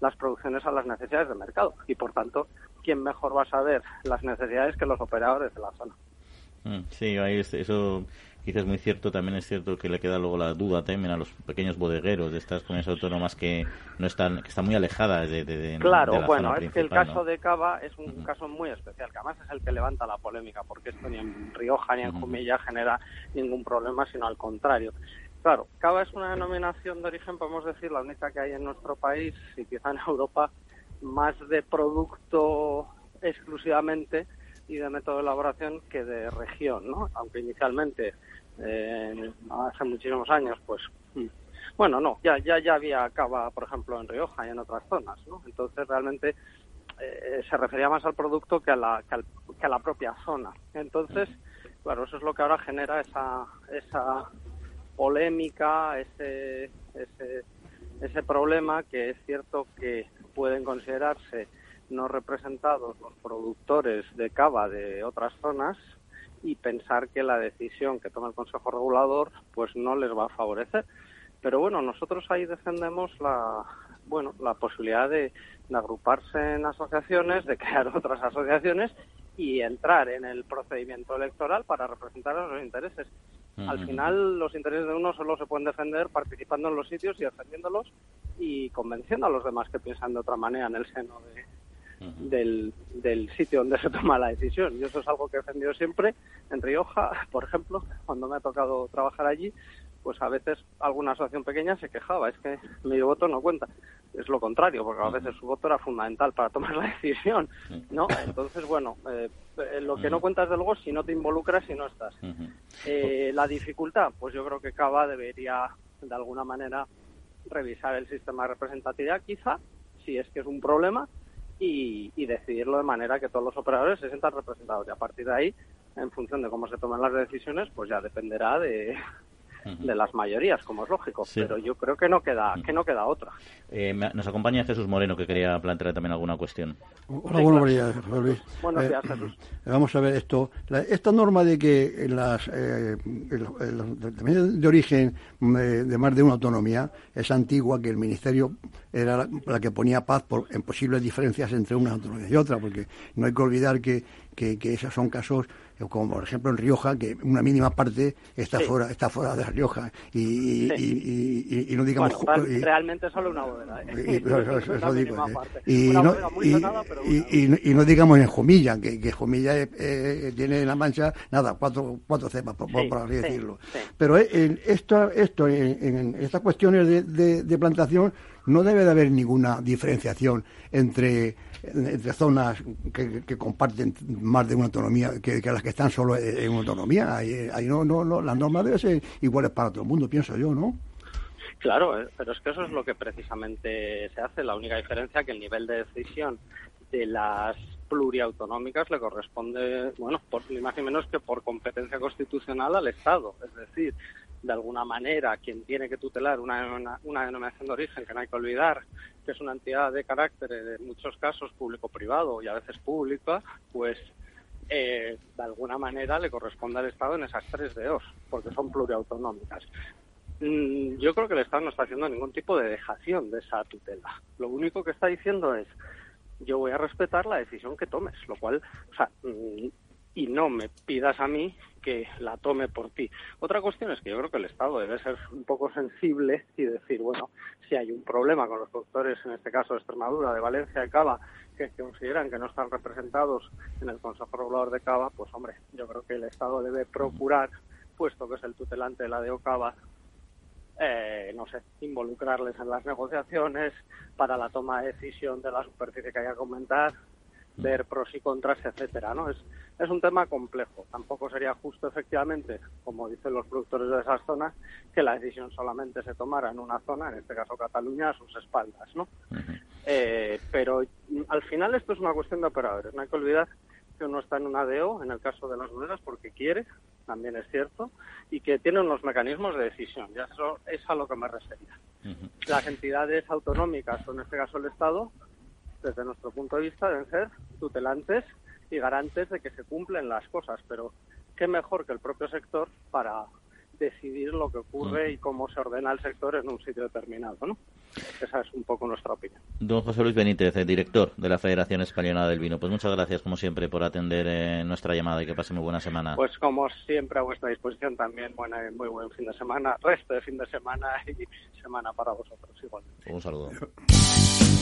las producciones a las necesidades del mercado. Y por tanto, ¿quién mejor va a saber las necesidades que los operadores de la zona? Mm, sí, eso es muy cierto, también es cierto que le queda luego la duda también a los pequeños bodegueros de estas comunidades autónomas que no están, que están muy alejadas de, de, Claro, bueno, es que el caso de Cava es un caso muy especial, que además es el que levanta la polémica, porque esto ni en Rioja ni en Jumilla genera ningún problema, sino al contrario. Claro, Cava es una denominación de origen, podemos decir, la única que hay en nuestro país y quizá en Europa, más de producto exclusivamente y de método de elaboración que de región, ¿no? Aunque inicialmente eh, hace muchísimos años, pues mm, bueno, no, ya ya ya había cava, por ejemplo, en Rioja y en otras zonas, ¿no? Entonces realmente eh, se refería más al producto que a la que, a la propia zona. Entonces, claro, eso es lo que ahora genera esa esa polémica, ese ese ese problema que es cierto que pueden considerarse no representados los productores de cava de otras zonas y pensar que la decisión que toma el Consejo Regulador pues no les va a favorecer. Pero bueno, nosotros ahí defendemos la bueno, la posibilidad de, agruparse en asociaciones, de crear otras asociaciones y entrar en el procedimiento electoral para representar los intereses. Al final, los intereses de uno solo se pueden defender participando en los sitios y defendiéndolos y convenciendo a los demás que piensan de otra manera en el seno de, del, del sitio donde se toma la decisión. Y eso es algo que he defendido siempre. En Rioja, por ejemplo, cuando me ha tocado trabajar allí, pues a veces alguna asociación pequeña se quejaba, es que mi voto no cuenta. Es lo contrario, porque a veces su voto era fundamental para tomar la decisión, ¿no? Entonces, bueno, eh, lo que no cuenta es de luego si no te involucras y no estás. Eh, la dificultad, pues yo creo que Cava debería, de alguna manera, revisar el sistema de representatividad, quizá, si es que es un problema, y, decidirlo de manera que todos los operadores se sientan representados. Y a partir de ahí, en función de cómo se tomen las decisiones, pues ya dependerá de, de las mayorías, como es lógico. Pero yo creo que no queda que no queda otra. Eh, nos acompaña Jesús Moreno, que quería plantear también alguna cuestión. Hola, buenos días, Luis. Buenos días, Jesús. vamos a ver esto. esta norma de que en las eh, de origen mm, eh, de más de una autonomía es antigua, que el Ministerio era la, que ponía paz por, en posibles diferencias entre una autonomía y otra, porque no hay que olvidar que, que, que esos son casos como por ejemplo en Rioja, que una mínima parte está fuera está fuera de Rioja. Y, y, no digamos. realmente solo una bodega. Y no digamos en Jomilla, que, que Jomilla eh, tiene en la mancha, nada, cuatro, cuatro cepas, por, así decirlo. Pero en esto, esto en, estas cuestiones de, de plantación no debe de haber ninguna diferenciación entre entre zonas que, comparten más de una autonomía que, las que están solo en una autonomía. Ahí, no, no, no, las normas deben ser iguales para todo el mundo, pienso yo, ¿no? Claro, eh, pero es que eso es lo que precisamente se hace. La única diferencia que el nivel de decisión de las pluriautonómicas le corresponde, bueno, por ni más ni menos que por competencia constitucional al Estado. Es decir, de alguna manera quien tiene que tutelar una, una, denominación de origen, que no hay que olvidar, que es una entidad de carácter, en muchos casos público-privado y a veces pública, pues eh, de alguna manera le corresponde al Estado en esas tres DOs, porque son pluriautonómicas. Mm, yo creo que el Estado no está haciendo ningún tipo de dejación de esa tutela. Lo único que está diciendo es, yo voy a respetar la decisión que tomes, lo cual, o sea, mm, y no me pidas a mí que la tome por ti. Otra cuestión es que yo creo que el Estado debe ser un poco sensible y decir, bueno, si hay un problema con los productores, en este caso de Extremadura, de Valencia, de Cava, que consideran que no están representados en el Consejo Regulador de Cava, pues hombre, yo creo que el Estado debe procurar, puesto que es el tutelante de la de Cava, eh, no sé, involucrarles en las negociaciones para la toma de decisión de la superficie que haya que aumentar, ver pros y contras, etcétera, ¿no? Es, es un tema complejo. Tampoco sería justo, efectivamente, como dicen los productores de esas zonas, que la decisión solamente se tomara en una zona, en este caso Cataluña, a sus espaldas, ¿no? Eh, pero al final esto es una cuestión de operadores. No hay que olvidar que uno está en una DO, en el caso de las bodegas, porque quiere, también es cierto, y que tiene unos mecanismos de decisión. Ya eso es a lo que me refería. Las entidades autonómicas, o en este caso el Estado, desde nuestro punto de vista, deben ser tutelantes y garantes de que se cumplen las cosas, pero qué mejor que el propio sector para decidir lo que ocurre y cómo se ordena el sector en un sitio determinado, ¿no? Esa es un poco nuestra opinión. Don José Luis Benítez, director de la Federación Española del Vino. Pues muchas gracias, como siempre, por atender eh, nuestra llamada y que pase muy buena semana. Pues como siempre, a vuestra disposición también. Buena, muy buen fin de semana, resto de fin de semana y semana para vosotros igualmente. Un saludo.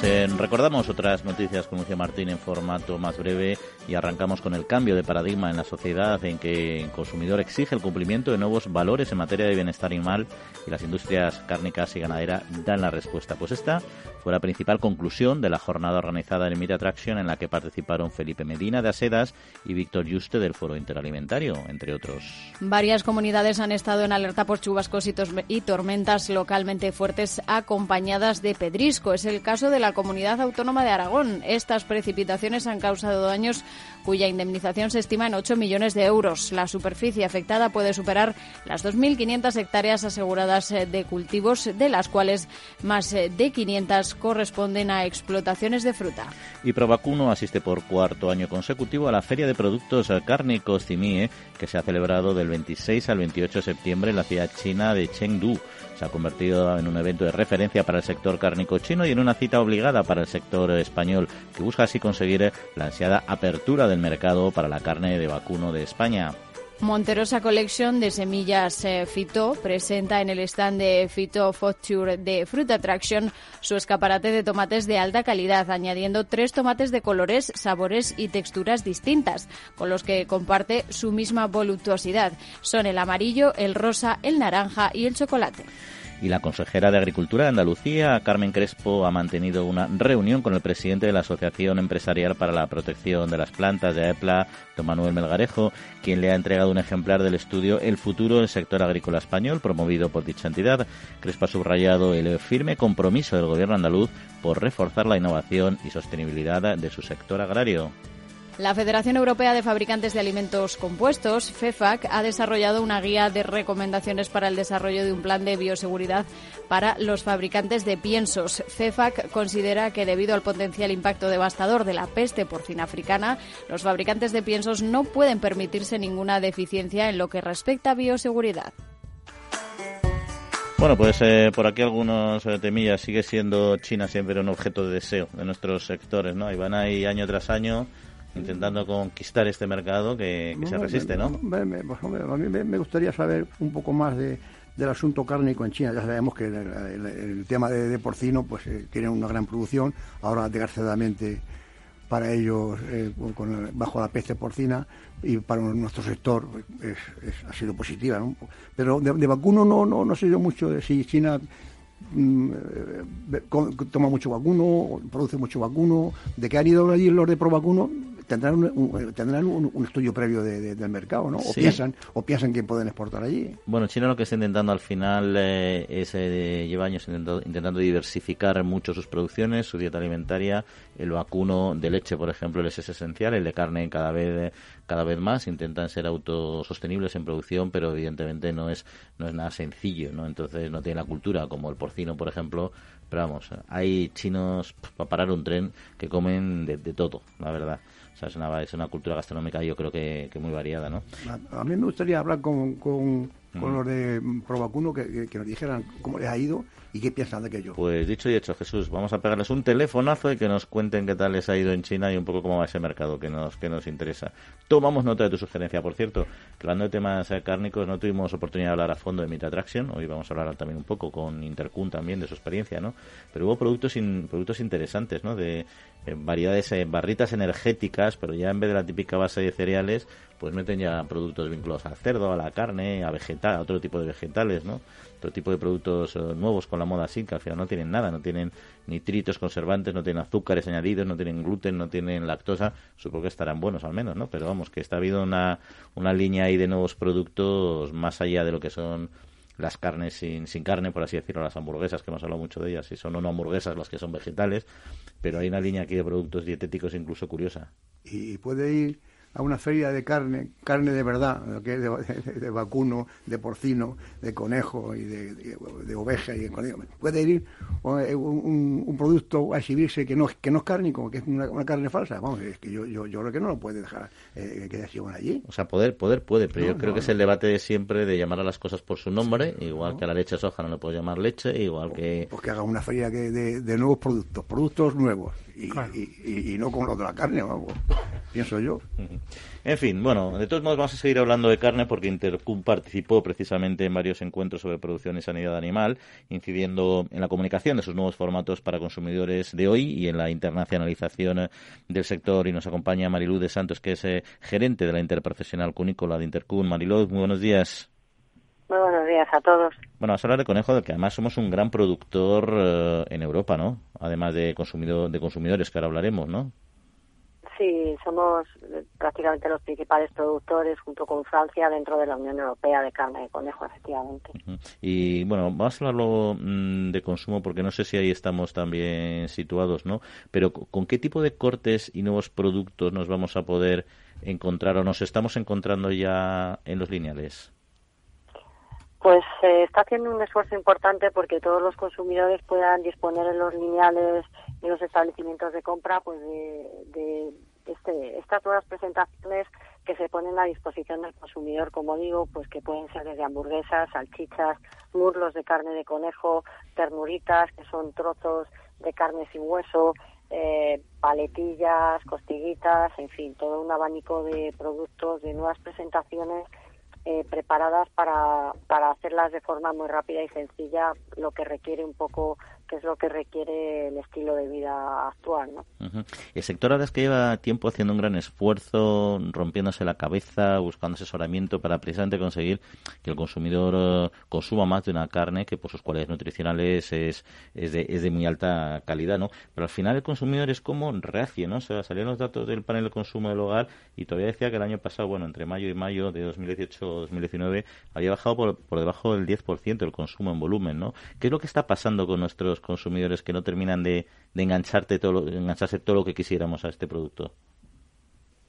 Pues eh, recordamos otras noticias con Lucio Martín en formato más breve y arrancamos con el cambio de paradigma en la sociedad en que el consumidor exige el cumplimiento de nuevos valores en materia de bienestar animal y las industrias cárnicas y ganaderas dan la respuesta. Pues esta fue la principal conclusión de la jornada organizada en Meat Attraction en la que participaron Felipe Medina de Asedas y Víctor Juste del Foro Interalimentario, entre otros. Varias comunidades han estado en alerta por chubascos y tormentas localmente fuertes acompañadas de pedrisco. Es el caso de la comunidad autónoma de Aragón. Estas precipitaciones han causado daños cuya indemnización se estima en 8 millones de euros. La superficie afectada puede superar las 2.500 hectáreas aseguradas eh, de cultivos, de las cuales más eh, de 500 corresponden a explotaciones de fruta. Y Provacuno asiste por cuarto año consecutivo a la Feria de Productos Cárnicos CIMIE, que se ha celebrado del 26 al 28 de septiembre en la ciudad china de Chengdu se ha convertido en un evento de referencia para el sector cárnico chino y en una cita obligada para el sector español, que busca así conseguir la ansiada apertura del mercado para la carne de vacuno de España. Monterosa Collection de semillas eh, Fito presenta en el stand de Fito Future de Fruit Attraction su escaparate de tomates de alta calidad, añadiendo tres tomates de colores, sabores y texturas distintas, con los que comparte su misma voluptuosidad. Son el amarillo, el rosa, el naranja y el chocolate y la consejera de Agricultura de Andalucía, Carmen Crespo, ha mantenido una reunión con el presidente de la Asociación Empresarial para la Protección de las Plantas de AEPLA, don Manuel Melgarejo, quien le ha entregado un ejemplar del estudio El futuro del sector agrícola español, promovido por dicha entidad. Crespo ha subrayado el firme compromiso del gobierno andaluz por reforzar la innovación y sostenibilidad de su sector agrario. La Federación Europea de Fabricantes de Alimentos Compuestos, FEFAC, ha desarrollado una guía de recomendaciones para el desarrollo de un plan de bioseguridad para los fabricantes de piensos. FEFAC considera que debido al potencial impacto devastador de la peste porcina africana, los fabricantes de piensos no pueden permitirse ninguna deficiencia en lo que respecta a bioseguridad. Bueno, pues eh, por aquí algunos eh, temillas. Sigue siendo China siempre un objeto de deseo de nuestros sectores, ¿no? Y van ahí año tras año intentando conquistar este mercado que, se resiste, ¿no? Pues, a mí me gustaría saber un poco más de, del asunto cárnico en China. Ya sabemos que el, tema de, porcino pues eh, tiene una gran producción, ahora desgraciadamente para ellos eh, con, bajo la peste porcina y para nuestro sector pues, ha sido positiva. ¿no? Pero de, vacuno no, no, no sé yo mucho de si China mm, eh, toma mucho vacuno, produce mucho vacuno, de que han ido allí los de pro vacuno, tendrán un, tendrán un, estudio previo del mercado, ¿no? O piensan o piensan que pueden exportar allí. Bueno, China lo que está intentando al final eh, es eh, lleva años intentando, diversificar mucho sus producciones, su dieta alimentaria, el vacuno de leche, por ejemplo, les es esencial, el de carne cada vez cada vez más intentan ser autosostenibles en producción, pero evidentemente no es no es nada sencillo, ¿no? Entonces no tiene la cultura como el porcino, por ejemplo, pero vamos, hay chinos para parar un tren que comen de, todo, la verdad. Es una, es una cultura gastronómica yo creo que, muy variada, ¿no? A, mí me gustaría hablar con, con los de Provacuno que, que, nos dijeran cómo les ha ido y qué piensan de aquello. Pues dicho y hecho, Jesús, vamos a pegarles un telefonazo y que nos cuenten qué tal les ha ido en China y un poco cómo va ese mercado que nos, que nos interesa. Tomamos nota de tu sugerencia, por cierto. Hablando de temas cárnicos, no tuvimos oportunidad de hablar a fondo de Meat Attraction. Hoy vamos a hablar también un poco con Intercun también de su experiencia, ¿no? Pero hubo productos, productos interesantes, ¿no? De eh, variedades, eh, barritas energéticas, pero ya en vez de la típica base de cereales, pues meten ya productos vinculados al cerdo, a la carne, a vegetal, a otro tipo de vegetales, ¿no? Otro tipo de productos nuevos con la moda así, que al final no tienen nada, no tienen nitritos, conservantes, no tienen azúcares añadidos, no tienen gluten, no tienen lactosa, supongo que estarán buenos al menos, ¿no? Pero vamos, que está habido una, una línea ahí de nuevos productos más allá de lo que son las carnes sin, sin carne, por así decirlo, las hamburguesas, que hemos hablado mucho de ellas, y son no hamburguesas las que son vegetales, pero hay una línea aquí de productos dietéticos incluso curiosa. Y puede ir a una feria de carne, carne de verdad, que es de, vacuno, de porcino, de conejo y de, oveja y de conejo. Puede ir eh, un, producto a exhibirse que no, que no es carne, como que es una, carne falsa. Vamos, es que yo, yo, yo creo que no lo puede dejar eh, que se allí. O sea, poder, poder puede, pero yo creo que es el debate de siempre de llamar a las cosas por su nombre, igual que a la leche soja no le puedo llamar leche, igual que... Pues que haga una feria de, de nuevos productos, productos nuevos y, no con lo de la carne, vamos, pienso yo. En fin, bueno, de todos modos vamos a seguir hablando de carne porque Intercum participó precisamente en varios encuentros sobre producción y sanidad animal, incidiendo en la comunicación de sus nuevos formatos para consumidores de hoy y en la internacionalización del sector. Y nos acompaña Mariluz de Santos, que es eh, gerente de la interprofesional cunícola de Intercum. Mariluz, muy buenos días. Muy buenos días a todos. Bueno, vamos a hablar de conejo, de que además somos un gran productor eh, en Europa, ¿no? Además de, consumido, de consumidores, que ahora hablaremos, ¿no? Sí, somos prácticamente los principales productores junto con Francia dentro de la Unión Europea de carne de conejo, efectivamente. Y bueno, vamos a hablarlo mm, de consumo porque no sé si ahí estamos también situados, ¿no? Pero ¿con qué tipo de cortes y nuevos productos nos vamos a poder encontrar o nos estamos encontrando ya en los lineales? Pues se está haciendo un esfuerzo importante porque todos los consumidores puedan disponer en los lineales y los establecimientos de compra pues de, este, estas nuevas presentaciones que se ponen a disposición del consumidor, como digo, pues que pueden ser desde hamburguesas, salchichas, muslos de carne de conejo, ternuritas, que son trozos de carne sin hueso, eh, paletillas, costillitas, en fin, todo un abanico de productos, de nuevas presentaciones eh, preparadas para, para hacerlas de forma muy rápida y sencilla, lo que requiere un poco es lo que requiere el estilo de vida actual. ¿no? El sector ahora es que lleva tiempo haciendo un gran esfuerzo, rompiéndose la cabeza, buscando asesoramiento para precisamente conseguir que el consumidor eh, consuma más de una carne que por sus cualidades nutricionales es, es, de, es de muy alta calidad, ¿no? Pero al final el consumidor es como reacio, ¿no? O sea, salieron los datos del panel de consumo del hogar y todavía decía que el año pasado, bueno, entre mayo y mayo de 2018-2019 había bajado por, por debajo del 10% el consumo en volumen, ¿no? ¿Qué es lo que está pasando con nuestros consumidores que no terminan de, engancharte todo, engancharse todo lo que quisiéramos a este producto?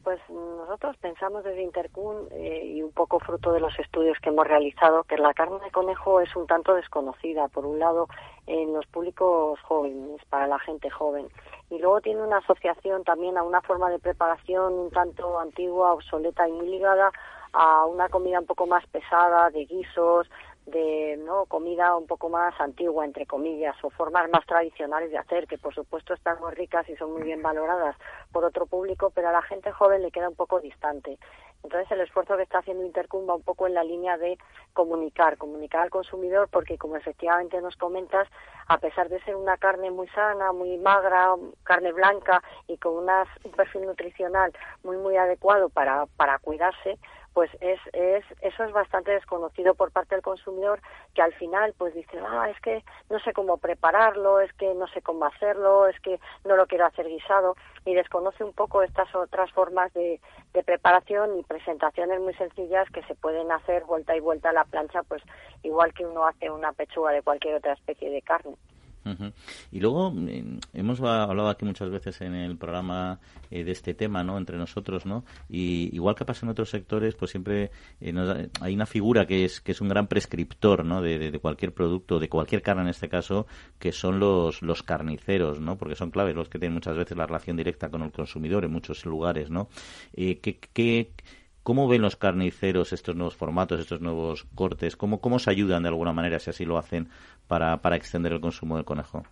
Pues nosotros pensamos desde Intercun eh, y un poco fruto de los estudios que hemos realizado que la carne de conejo es un tanto desconocida, por un lado en los públicos jóvenes, para la gente joven, y luego tiene una asociación también a una forma de preparación un tanto antigua, obsoleta y muy ligada a una comida un poco más pesada, de guisos, de no comida un poco más antigua entre comillas o formas más tradicionales de hacer que por supuesto están muy ricas y son muy bien valoradas por otro público pero a la gente joven le queda un poco distante. Entonces el esfuerzo que está haciendo Intercum va un poco en la línea de comunicar comunicar al consumidor porque como efectivamente nos comentas a pesar de ser una carne muy sana muy magra carne blanca y con un perfil nutricional muy muy adecuado para para cuidarse pues es, es, eso es bastante desconocido por parte del consumidor que al final pues dice, ah, es que no sé cómo prepararlo, es que no sé cómo hacerlo, es que no lo quiero hacer guisado y desconoce un poco estas otras formas de, de preparación y presentaciones muy sencillas que se pueden hacer vuelta y vuelta a la plancha, pues igual que uno hace una pechuga de cualquier otra especie de carne. Y luego mm, hemos hablado aquí muchas veces en el programa eh, de este tema, ¿no? Entre nosotros, ¿no? Y igual que pasa en otros sectores, pues siempre eh, hay una figura que es que es un gran prescriptor, ¿no? De, cualquier producto, de cualquier carne en este caso, que son los los carniceros, ¿no? Porque son claves los que tienen muchas veces la relación directa con el consumidor en muchos lugares, ¿no? Eh, ¿qué, qué ¿Cómo ven los carniceros estos nuevos formatos, estos nuevos cortes? ¿Cómo, cómo se ayudan de alguna manera, si así lo hacen, para, para extender el consumo del conejo?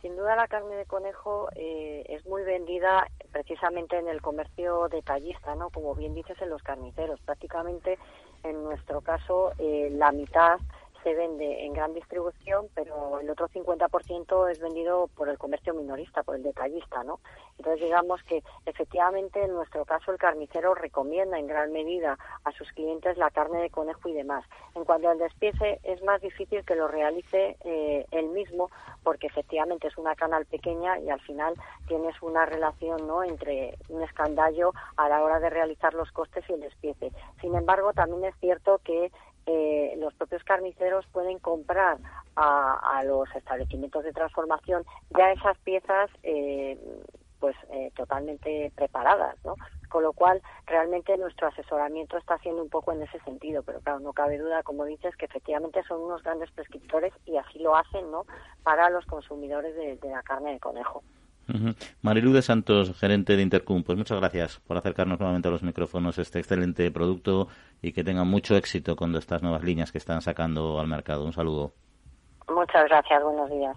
Sin duda la carne de conejo eh, es muy vendida precisamente en el comercio detallista, ¿no? Como bien dices, en los carniceros. Prácticamente, en nuestro caso, eh, la mitad se vende en gran distribución, pero el otro 50% es vendido por el comercio minorista, por el detallista, ¿no? Entonces, digamos que efectivamente en nuestro caso el carnicero recomienda en gran medida a sus clientes la carne de conejo y demás. En cuanto al despiece, es más difícil que lo realice eh, él mismo, porque efectivamente es una canal pequeña y al final tienes una relación, ¿no?, entre un escandallo a la hora de realizar los costes y el despiece. Sin embargo, también es cierto que eh, los propios carniceros pueden comprar a, los establecimientos de transformación ya esas piezas eh, pues eh, totalmente preparadas, ¿no? Con lo cual, realmente nuestro asesoramiento está haciendo un poco en ese sentido, pero claro, no cabe duda, como dices, que efectivamente son unos grandes prescriptores y así lo hacen, ¿no? Para los consumidores de la carne de conejo. Marilu de Santos, gerente de Intercum, pues muchas gracias por acercarnos nuevamente a los micrófonos este excelente producto y que tengan mucho éxito con estas nuevas líneas que están sacando al mercado. Un saludo. Muchas gracias, buenos días.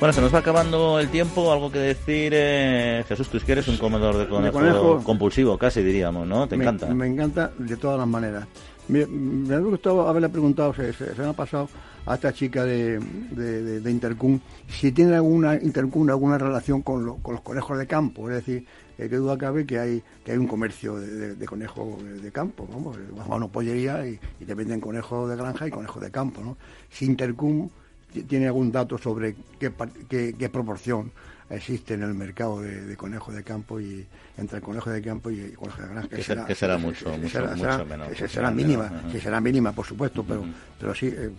Bueno, se nos va acabando el tiempo. Algo que decir, eh, Jesús, tú es que eres un comedor de conejo, compulsivo, casi diríamos, ¿no? ¿Te encanta? Me encanta de todas las maneras. Me, me ha gustado haberle preguntado, se, se, me ha pasado a esta chica de, de, Intercum, si tiene alguna Intercum alguna relación con, los conejos de campo. Es decir, eh, qué duda cabe que hay que hay un comercio de, conejos de campo, vamos, vas a una pollería y, y, te venden conejos de granja y conejos de campo, ¿no? Si Intercum tiene algún dato sobre qué, qué, proporción existe en el mercado de, conejos de campo y entre el conejo de campo y el conejo de granja que, será, que será mucho, mucho, será, mucho menos será, mínima que será mínima por supuesto pero pero sí eh,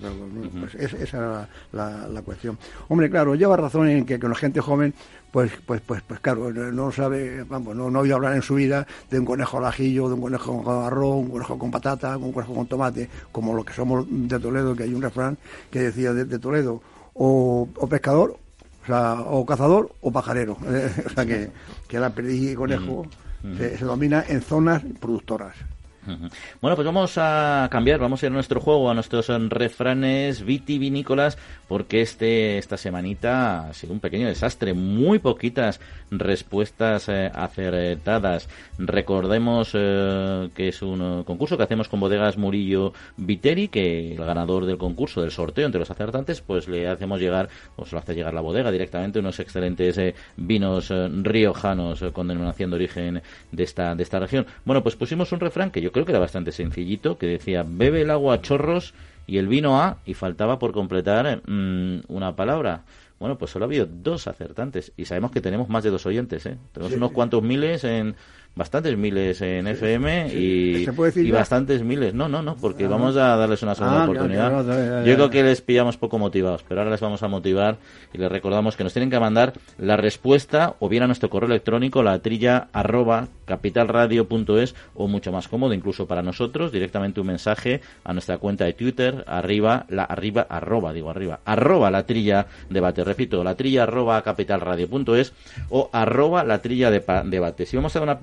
pues esa era la, la, cuestión. Hombre claro lleva razón en que con la gente joven pues, pues, pues, pues claro, no sabe, vamos, no, no ha oído hablar en su vida de un conejo al ajillo, de un conejo con arroz, un conejo con patata, un conejo con tomate, como lo que somos de Toledo, que hay un refrán que decía de, Toledo, o, pescador, o, sea, o cazador o pajarero. o sea que, que la perdiz y conejo se domina en zonas productoras. Bueno, pues vamos a cambiar, vamos a ir a nuestro juego, a nuestros refranes vitivinícolas, porque este esta semanita ha sido un pequeño desastre, muy poquitas respuestas eh, acertadas. Recordemos eh, que es un concurso que hacemos con bodegas Murillo Viteri, que el ganador del concurso, del sorteo entre los acertantes, pues le hacemos llegar, o se lo hace llegar la bodega directamente, unos excelentes eh, vinos riojanos con denominación de origen de esta, de esta región. Bueno, pues pusimos un refrán que yo creo que era bastante sencillito, que decía, bebe el agua a chorros y el vino a, y faltaba por completar mm, una palabra. Bueno, pues solo ha habido dos acertantes y sabemos que tenemos más de dos oyentes, ¿eh? Tenemos unos cuantos miles en bastantes miles en FM y, bastantes miles. No, no, no, porque vamos a darles una segunda Ah, oportunidad. Yo creo que les pillamos poco motivados, pero ahora les vamos a motivar y les recordamos que nos tienen que mandar la respuesta o bien a nuestro correo electrónico, la trilla arroba capitalradio.es o mucho más cómodo, incluso para nosotros, directamente un mensaje a nuestra cuenta de Twitter, arriba, la arriba, arroba, digo arriba, arroba la trilla debate, repito, la trilla arroba capitalradio.es o arroba la trilla de debate. Si vamos a dar una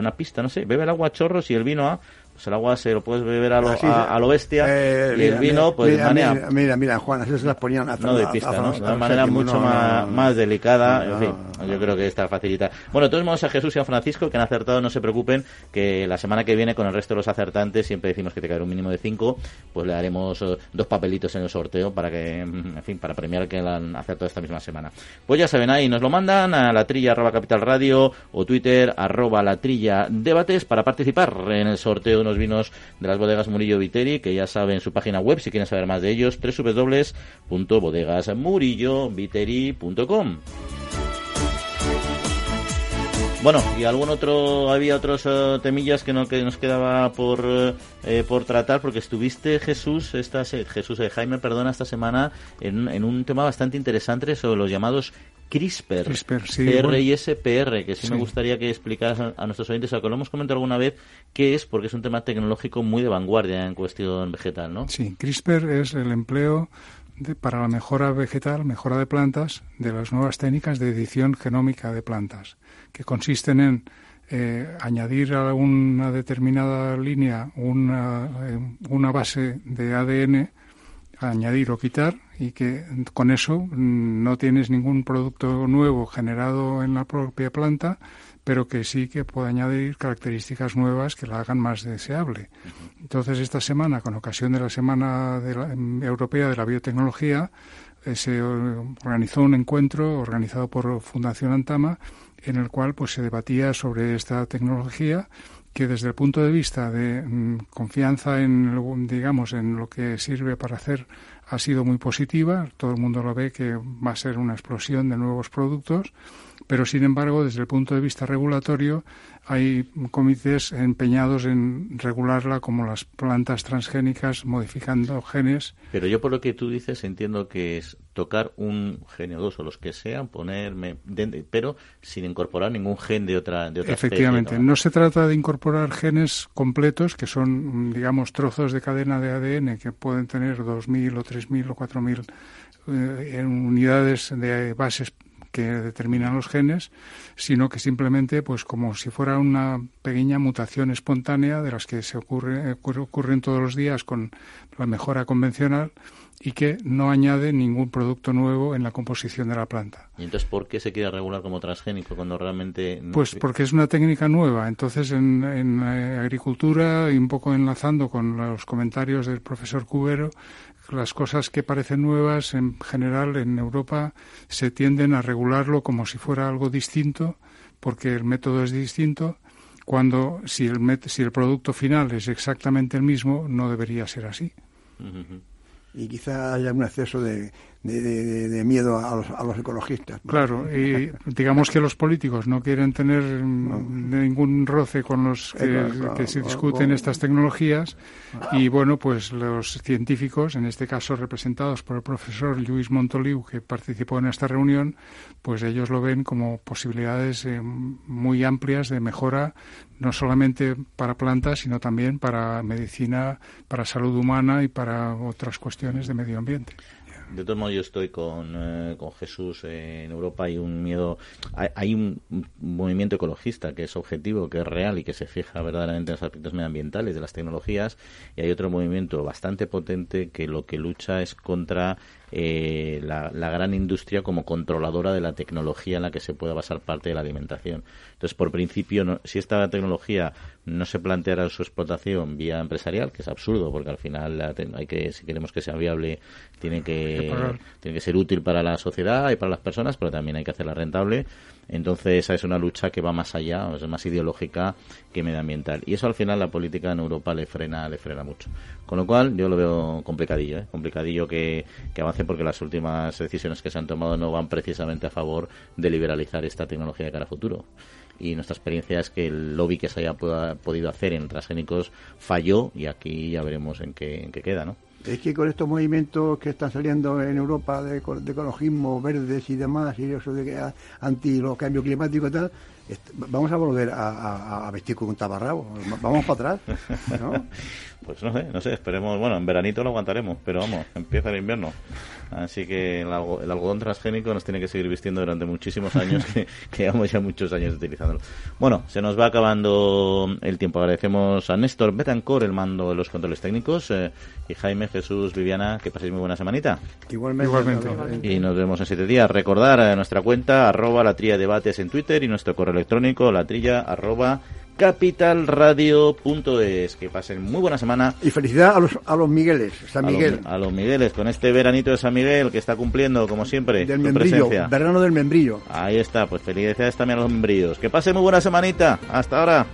una pista, no sé, bebe el agua chorros y el vino a, pues el agua se lo puedes beber a lo, Así, a, a lo bestia eh, y mira, el vino, mira, pues de mira, manera Mira, mira, mira, Juan, así se las ponían a no de pista, a- ¿no? a- De una a- manera mucho no, no, más, no, no. más delicada, No, en fin, yo creo que esta facilita. Bueno, todos modos a Jesús y a Francisco que han acertado, no se preocupen, que la semana que viene con el resto de los acertantes, siempre decimos que te caerá un mínimo de cinco, pues le daremos eh, dos papelitos en el sorteo para que, mm, en fin, para premiar que la han acertado esta misma semana. Pues ya saben, ahí nos lo mandan a la trilla arroba capital radio o Twitter arroba la trilla debates para participar en el sorteo de unos vinos de las bodegas Murillo Viteri, que ya saben su página web, si quieren saber más de ellos, www.bodegasmurilloviteri.com. Bueno, y algún otro, había otros eh, temillas que, no, que nos quedaba por, eh, eh, por tratar, porque estuviste, Jesús, esta, Jesús Jaime, perdona, esta semana en, en un tema bastante interesante sobre los llamados CRISPR, CRISPR, sí, CR bueno. y SPR, que sí, me gustaría que explicaras a, a nuestros oyentes, aunque lo hemos comentado alguna vez, qué es, porque es un tema tecnológico muy de vanguardia en cuestión vegetal, ¿no? Sí, CRISPR es el empleo de- para la mejora vegetal, mejora de plantas, de las nuevas técnicas de edición genómica de plantas, que consisten en eh, añadir a una determinada línea una, eh, una base de ADN, añadir o quitar, y que con eso no tienes ningún producto nuevo generado en la propia planta, pero que sí que puede añadir características nuevas que la hagan más deseable. Entonces, esta semana, con ocasión de la Semana de la- Europea de la Biotecnología, eh, se organizó un encuentro organizado por Fundación Antama en el cual pues se debatía sobre esta tecnología que desde el punto de vista de mm, confianza en digamos en lo que sirve para hacer ha sido muy positiva. Todo el mundo lo ve que va a ser una explosión de nuevos productos pero sin embargo desde el punto de vista regulatorio hay comités empeñados en regularla como las plantas transgénicas modificando genes Pero yo por lo que tú dices entiendo que es tocar un gen o dos o los que sean, ponerme, pero sin incorporar ningún gen de otra, de otra Efectivamente, especie. no se trata de incorporar genes completos, que son, digamos, trozos de cadena de ADN que pueden tener 2.000 o 3.000 o 4.000 eh, en unidades de bases que determinan los genes, sino que simplemente, pues como si fuera una pequeña mutación espontánea de las que se ocurre, ocurre- ocurren todos los días con la mejora convencional y que no añade ningún producto nuevo en la composición de la planta. ¿Y entonces por qué se quiere regular como transgénico cuando realmente... no- Pues porque es una técnica nueva. Entonces, en, en, eh, agricultura, y un poco enlazando con los comentarios del profesor Cubero, las cosas que parecen nuevas, en general, en Europa, se tienden a regularlo como si fuera algo distinto, porque el método es distinto, cuando si el, met- si el producto final es exactamente el mismo, no debería ser así. Y quizá haya un exceso de, de, de- miedo a los, a los ecologistas. Claro, y digamos que los políticos no quieren tener mm, ningún roce con los que, Eh, claro, que se discuten claro. estas tecnologías y bueno, pues los científicos, en este caso representados por el profesor Luis Montoliu, que participó en esta reunión, pues ellos lo ven como posibilidades eh, muy amplias de mejora, no solamente para plantas, sino también para medicina, para salud humana y para otras cuestiones de medio ambiente. De todos modos, yo estoy con, eh, con Jesús. en Europa hay un miedo, hay, hay un movimiento ecologista que es objetivo, que es real y que se fija verdaderamente en los aspectos medioambientales de las tecnologías. Y hay otro movimiento bastante potente que lo que lucha es contra eh, la, la gran industria como controladora de la tecnología en la que se pueda basar parte de la alimentación. Entonces, por principio, no- si esta tecnología no se planteara su explotación vía empresarial, que es absurdo, porque al final la hay que, si queremos que sea viable, tiene que tiene que ser útil para la sociedad y para las personas, pero también hay que hacerla rentable. Entonces, esa es una lucha que va más allá, es más ideológica que medioambiental. Y eso al final la política en Europa le frena, le frena mucho. Con lo cual, yo lo veo complicadillo, ¿eh? complicadillo que, que avance porque las últimas decisiones que se han tomado no van precisamente a favor de liberalizar esta tecnología de cara a futuro. y nuestra experiencia es que el lobby que se haya podido hacer en transgénicos falló y aquí ya veremos en qué, en qué queda, ¿no? Es que con estos movimientos que están saliendo en Europa de, ecologismo, verdes y demás, y eso de que anti los cambios climáticos y tal, vamos a volver a, vestir con un taparrabo. Vamos para atrás, ¿no? pues no sé, no sé, esperemos. Bueno, en veranito lo aguantaremos, pero vamos, empieza el invierno. Así que el, algodón transgénico nos tiene que seguir vistiendo durante muchísimos años, que, llevamos ya muchos años utilizándolo. Bueno, se nos va acabando el tiempo. Agradecemos a Néstor Betancor el mando de los controles técnicos eh, y Jaime, Jesús, Viviana, que paséis muy buena semanita. Igualmente. Y nos vemos en siete días. Recordar a nuestra cuenta, arroba la trilla debates en Twitter y nuestro correo electrónico, la trilla, arroba capitalradio.es. Que pasen muy buena semana. Y felicidad a los, a los Migueles, San Miguel. A los, Migueles, con este veranito de San Miguel que está cumpliendo, como siempre, del membrillo, verano del membrillo. Ahí está, pues felicidades también a los membrillos. Que pasen muy buena semanita. Hasta ahora.